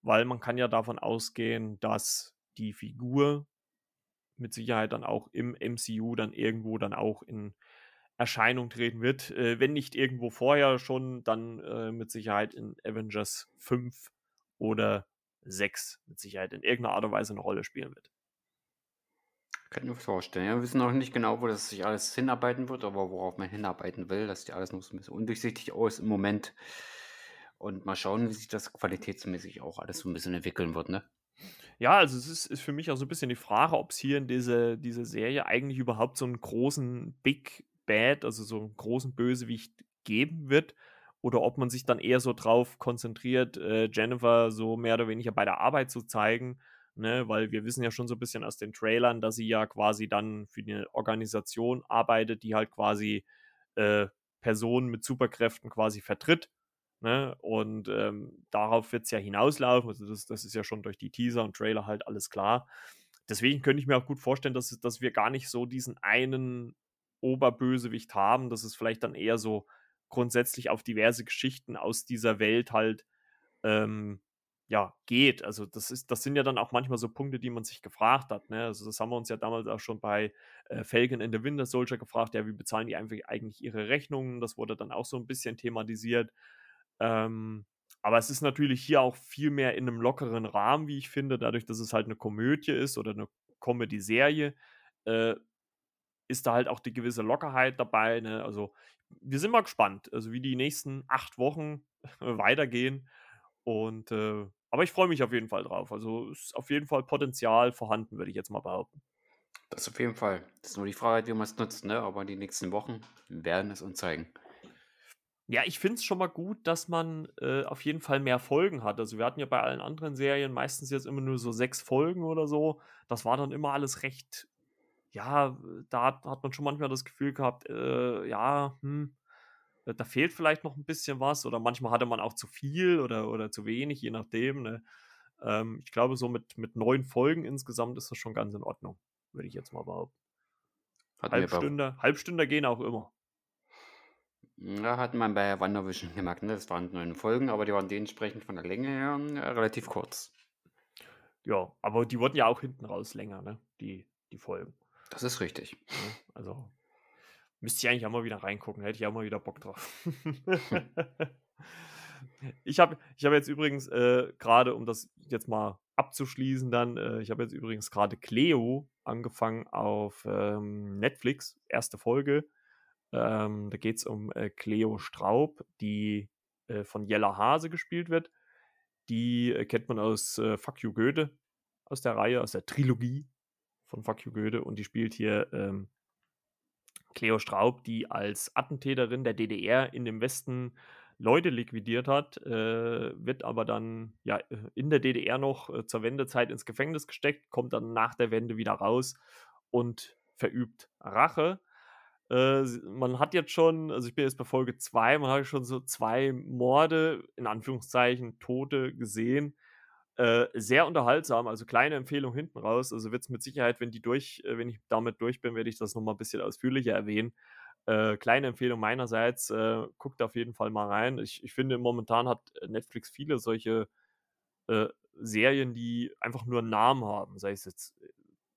weil man kann ja davon ausgehen, dass die Figur mit Sicherheit dann auch im MCU dann irgendwo dann auch in Erscheinung treten wird. Äh, wenn nicht irgendwo vorher schon, dann äh, mit Sicherheit in Avengers 5 oder 6 mit Sicherheit in irgendeiner Art und Weise eine Rolle spielen wird. Kann ich mir vorstellen. Ja, wir wissen auch nicht genau, wo das sich alles hinarbeiten wird, aber worauf man hinarbeiten will. Das sieht alles noch so ein bisschen undurchsichtig aus im Moment. Und mal schauen, wie sich das qualitätsmäßig auch alles so ein bisschen entwickeln wird, ne? Ja, also es ist, ist für mich auch so ein bisschen die Frage, ob es hier in diese, diese Serie eigentlich überhaupt so einen großen Big Bad, also so einen großen Bösewicht geben wird oder ob man sich dann eher so drauf konzentriert, äh, Jennifer so mehr oder weniger bei der Arbeit zu zeigen, ne? weil wir wissen ja schon so ein bisschen aus den Trailern, dass sie ja quasi dann für eine Organisation arbeitet, die halt quasi äh, Personen mit Superkräften quasi vertritt. Ne? Und ähm, darauf wird es ja hinauslaufen. Also das, das ist ja schon durch die Teaser und Trailer halt alles klar. Deswegen könnte ich mir auch gut vorstellen, dass, dass wir gar nicht so diesen einen Oberbösewicht haben, dass es vielleicht dann eher so grundsätzlich auf diverse Geschichten aus dieser Welt halt ähm, ja, geht. Also das ist, das sind ja dann auch manchmal so Punkte, die man sich gefragt hat. Ne? Also das haben wir uns ja damals auch schon bei äh, Falcon in the Winter Soldier gefragt, ja, wie bezahlen die einfach eigentlich ihre Rechnungen? Das wurde dann auch so ein bisschen thematisiert. Ähm, aber es ist natürlich hier auch viel mehr in einem lockeren Rahmen, wie ich finde, dadurch, dass es halt eine Komödie ist oder eine Comedy-Serie, äh, ist da halt auch die gewisse Lockerheit dabei. Ne? Also wir sind mal gespannt, also wie die nächsten acht Wochen weitergehen. Und äh, aber ich freue mich auf jeden Fall drauf. Also ist auf jeden Fall Potenzial vorhanden, würde ich jetzt mal behaupten. Das auf jeden Fall. Das ist nur die Frage, wie man es nutzt, ne? Aber die nächsten Wochen werden es uns zeigen. Ja, ich finde es schon mal gut, dass man äh, auf jeden Fall mehr Folgen hat. Also wir hatten ja bei allen anderen Serien meistens jetzt immer nur so sechs Folgen oder so. Das war dann immer alles recht, ja, da hat, man schon manchmal das Gefühl gehabt, äh, ja, hm, da fehlt vielleicht noch ein bisschen was oder manchmal hatte man auch zu viel oder, oder zu wenig, je nachdem. Ne? Ähm, ich glaube, so mit, mit neun Folgen insgesamt ist das schon ganz in Ordnung, würde ich jetzt mal behaupten. Halbstunde, Halbstunde gehen auch immer. Ja, hat man bei WandaVision gemerkt, ne? Das waren neun Folgen, aber die waren dementsprechend von der Länge her äh, relativ kurz. Ja, aber die wurden ja auch hinten raus länger, ne? Die, die Folgen. Das ist richtig. Ja, also Müsste ich eigentlich auch mal wieder reingucken, hätte ich auch mal wieder Bock drauf. ich habe ich hab jetzt übrigens äh, gerade, um das jetzt mal abzuschließen, dann, äh, ich habe jetzt übrigens gerade Cleo angefangen auf ähm, Netflix, erste Folge. Ähm, da geht es um äh, Cleo Straub, die äh, von Jella Hase gespielt wird. Die äh, kennt man aus äh, Fuck You Goethe, aus der Reihe, aus der Trilogie von Fuck You Goethe. Und die spielt hier ähm, Cleo Straub, die als Attentäterin der DDR in dem Westen Leute liquidiert hat, äh, wird aber dann ja in der DDR noch äh, zur Wendezeit ins Gefängnis gesteckt, kommt dann nach der Wende wieder raus und verübt Rache. Äh, man hat jetzt schon, also ich bin jetzt bei Folge 2, man hat schon so zwei Morde, in Anführungszeichen Tote gesehen. Äh, sehr unterhaltsam, also kleine Empfehlung hinten raus. Also wird es mit Sicherheit, wenn die durch, äh, wenn ich damit durch bin, werde ich das nochmal ein bisschen ausführlicher erwähnen. Äh, kleine Empfehlung meinerseits, äh, guckt auf jeden Fall mal rein. Ich, ich finde, momentan hat Netflix viele solche äh, Serien, die einfach nur einen Namen haben. Sei es jetzt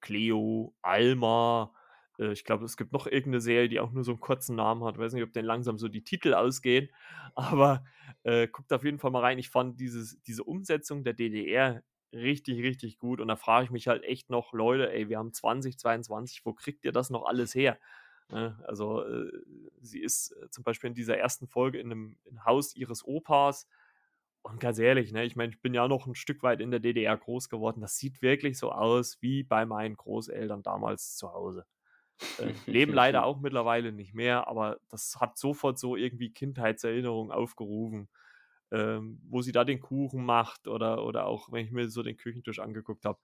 Cleo, Alma, äh, ich glaube, es gibt noch irgendeine Serie, die auch nur so einen kurzen Namen hat. Ich weiß nicht, ob denn langsam so die Titel ausgehen, aber äh, guckt auf jeden Fall mal rein. Ich fand dieses, diese Umsetzung der DDR richtig, richtig gut. Und da frage ich mich halt echt noch, Leute, ey, wir haben 2022, wo kriegt ihr das noch alles her? Ne? Also, äh, sie ist äh, zum Beispiel in dieser ersten Folge in einem in Haus ihres Opas. Und ganz ehrlich, ne, ich meine, ich bin ja noch ein Stück weit in der DDR groß geworden. Das sieht wirklich so aus wie bei meinen Großeltern damals zu Hause. Äh, leben leider auch mittlerweile nicht mehr, aber das hat sofort so irgendwie Kindheitserinnerungen aufgerufen, ähm, wo sie da den Kuchen macht oder, oder auch, wenn ich mir so den Küchentisch angeguckt habe.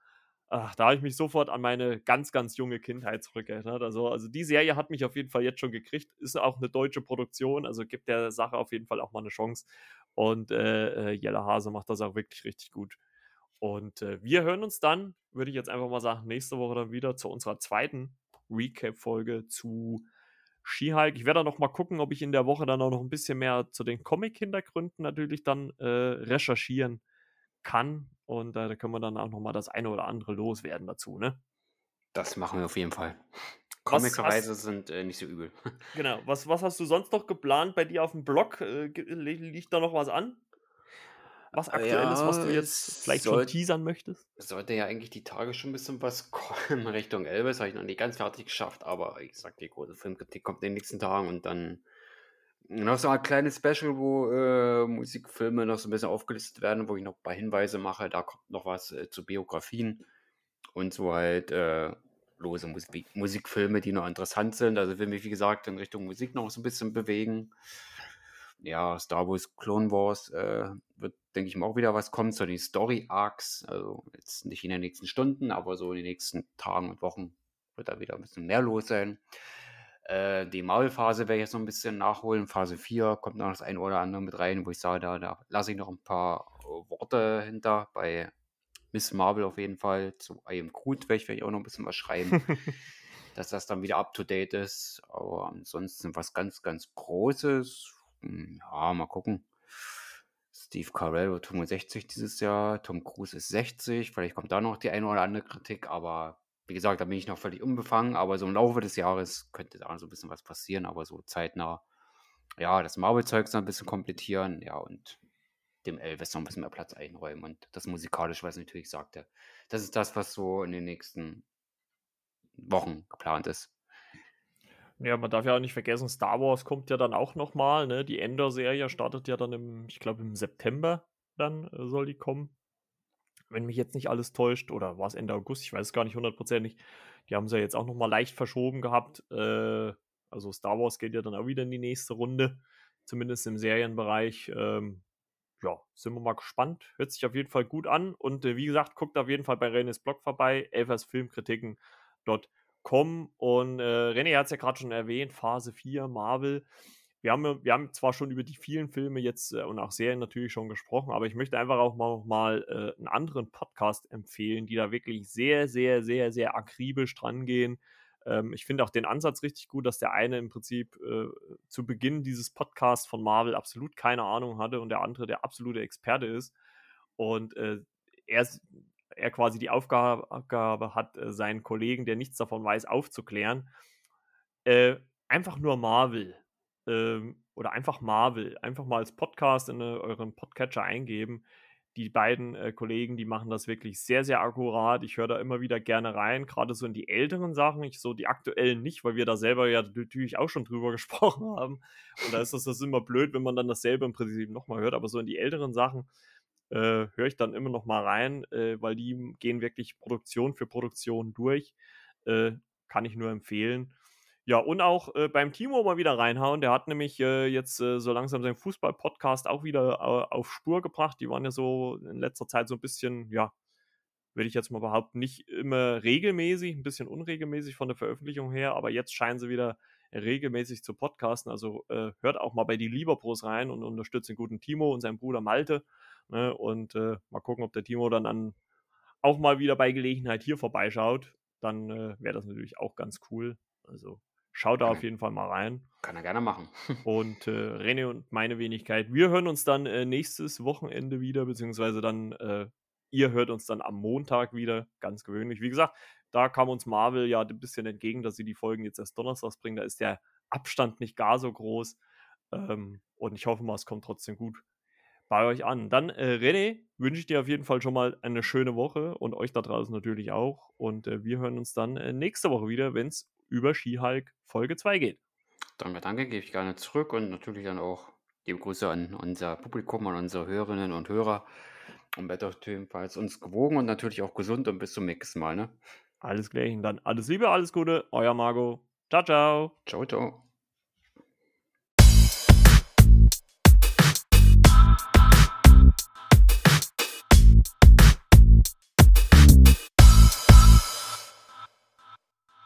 Ach, da habe ich mich sofort an meine ganz, ganz junge Kindheit zurückerinnert. Also, also die Serie hat mich auf jeden Fall jetzt schon gekriegt. Ist auch eine deutsche Produktion, also gibt der Sache auf jeden Fall auch mal eine Chance. Und äh, äh Jella Hase macht das auch wirklich richtig gut. Und äh, wir hören uns dann, würde ich jetzt einfach mal sagen, nächste Woche dann wieder zu unserer zweiten Recap-Folge zu She-Hulk. Ich werde dann noch mal gucken, ob ich in der Woche dann auch noch ein bisschen mehr zu den Comic-Hintergründen natürlich dann äh, recherchieren kann. Und äh, da können wir dann auch noch mal das eine oder andere loswerden dazu, ne? Das machen wir auf jeden Fall. Comic-Reise sind äh, nicht so übel. Genau. Was, was hast du sonst noch geplant bei dir auf dem Blog? Äh, liegt da noch was an? Was aktuelles, ja, was du jetzt vielleicht soll, schon teasern möchtest? Sollte ja eigentlich die Tage schon ein bisschen was kommen Richtung Elvis. Habe ich noch nicht ganz fertig geschafft, aber ich sag, die große Filmkritik kommt in den nächsten Tagen und dann noch so ein kleines Special, wo äh, Musikfilme noch so ein bisschen aufgelistet werden, wo ich noch ein paar Hinweise mache. Da kommt noch was äh, zu Biografien und so halt äh, lose Musik Musikfilme, die noch interessant sind. Also will mich, wie gesagt, in Richtung Musik noch so ein bisschen bewegen. Ja, Star Wars Clone Wars äh, wird, denke ich mal, auch wieder was kommen, so die Story-Arcs. Also jetzt nicht in den nächsten Stunden, aber so in den nächsten Tagen und Wochen wird da wieder ein bisschen mehr los sein. Äh, die Marvel-Phase werde ich jetzt noch ein bisschen nachholen. Phase 4 kommt noch das ein oder andere mit rein, wo ich sage, da, da lasse ich noch ein paar äh, Worte hinter. Bei Miss Marvel auf jeden Fall. Zu Am Groot werde ich auch noch ein bisschen was schreiben. dass das dann wieder up to date ist. Aber ansonsten was ganz, ganz Großes. Hm, ja, mal gucken. Steve Carell wird 65 dieses Jahr, Tom Cruise ist 60. Vielleicht kommt da noch die eine oder andere Kritik, aber wie gesagt, da bin ich noch völlig unbefangen, aber so im Laufe des Jahres könnte da so ein bisschen was passieren, aber so zeitnah, ja, das Marvel-Zeug so ein bisschen komplettieren, ja, und dem Elvis noch ein bisschen mehr Platz einräumen und das musikalische, was ich natürlich sagte. Das ist das, was so in den nächsten Wochen geplant ist. Ja, man darf ja auch nicht vergessen, Star Wars kommt ja dann auch nochmal, ne? Die Endor-Serie startet ja dann im, ich glaube, im September dann äh, soll die kommen wenn mich jetzt nicht alles täuscht, oder war es Ende August, ich weiß es gar nicht hundertprozentig. Die haben sie ja jetzt auch nochmal leicht verschoben gehabt. Äh, also Star Wars geht ja dann auch wieder in die nächste Runde, zumindest im Serienbereich. Ähm, ja, sind wir mal gespannt. Hört sich auf jeden Fall gut an. Und äh, wie gesagt, guckt auf jeden Fall bei Renes Blog vorbei, elfersfilmkritiken.com. Und äh, René hat es ja gerade schon erwähnt, Phase 4, Marvel wir haben, wir haben zwar schon über die vielen Filme jetzt äh, und auch Serien natürlich schon gesprochen, aber ich möchte einfach auch mal, mal äh, einen anderen Podcast empfehlen, die da wirklich sehr, sehr, sehr, sehr akribisch dran gehen. Ähm, ich finde auch den Ansatz richtig gut, dass der eine im Prinzip äh, zu Beginn dieses Podcasts von Marvel absolut keine Ahnung hatte und der andere der absolute Experte ist. Und äh, er, er quasi die Aufgabe hat, äh, seinen Kollegen, der nichts davon weiß, aufzuklären. Äh, einfach nur Marvel ähm, oder einfach Marvel, einfach mal als Podcast in äh, euren Podcatcher eingeben. Die beiden äh, Kollegen, die machen das wirklich sehr, sehr akkurat. Ich höre da immer wieder gerne rein, gerade so in die älteren Sachen. Ich so die aktuellen nicht, weil wir da selber ja natürlich auch schon drüber gesprochen haben. Und da ist das, das immer blöd, wenn man dann dasselbe im Prinzip nochmal hört. Aber so in die älteren Sachen äh, höre ich dann immer noch mal rein, äh, weil die gehen wirklich Produktion für Produktion durch. Äh, kann ich nur empfehlen. Ja, und auch äh, beim Timo mal wieder reinhauen. Der hat nämlich äh, jetzt äh, so langsam seinen Fußball-Podcast auch wieder auf Spur gebracht. Die waren ja so in letzter Zeit so ein bisschen, ja, würde ich jetzt mal behaupten, nicht immer regelmäßig, ein bisschen unregelmäßig von der Veröffentlichung her, aber jetzt scheinen sie wieder regelmäßig zu podcasten. Also äh, hört auch mal bei die Lieberpros rein und unterstützt den guten Timo und seinen Bruder Malte. Ne? Und äh, mal gucken, ob der Timo dann an, auch mal wieder bei Gelegenheit hier vorbeischaut. Dann wäre das natürlich auch ganz cool. Also Schaut da auf jeden Fall mal rein. Kann er gerne machen. und äh, René und meine Wenigkeit, wir hören uns dann äh, nächstes Wochenende wieder, beziehungsweise dann, äh, ihr hört uns dann am Montag wieder, ganz gewöhnlich. Wie gesagt, da kam uns Marvel ja ein bisschen entgegen, dass sie die Folgen jetzt erst donnerstags bringen. Da ist der Abstand nicht gar so groß. Ähm, und ich hoffe mal, es kommt trotzdem gut bei euch an. Dann, äh, René, wünsche ich dir auf jeden Fall schon mal eine schöne Woche und euch da draußen natürlich auch. Und äh, wir hören uns dann äh, nächste Woche wieder, wenn es über Skihulk Folge 2 geht. Danke, danke, gebe ich gerne zurück und natürlich dann auch liebe Grüße an unser Publikum, an unsere Hörerinnen und Hörer. Und bleibt auf jeden Fall uns gewogen und natürlich auch gesund und bis zum nächsten Mal. Ne? Alles gleich. Dann alles Liebe, alles Gute, euer Margot. Ciao, ciao. Ciao, ciao.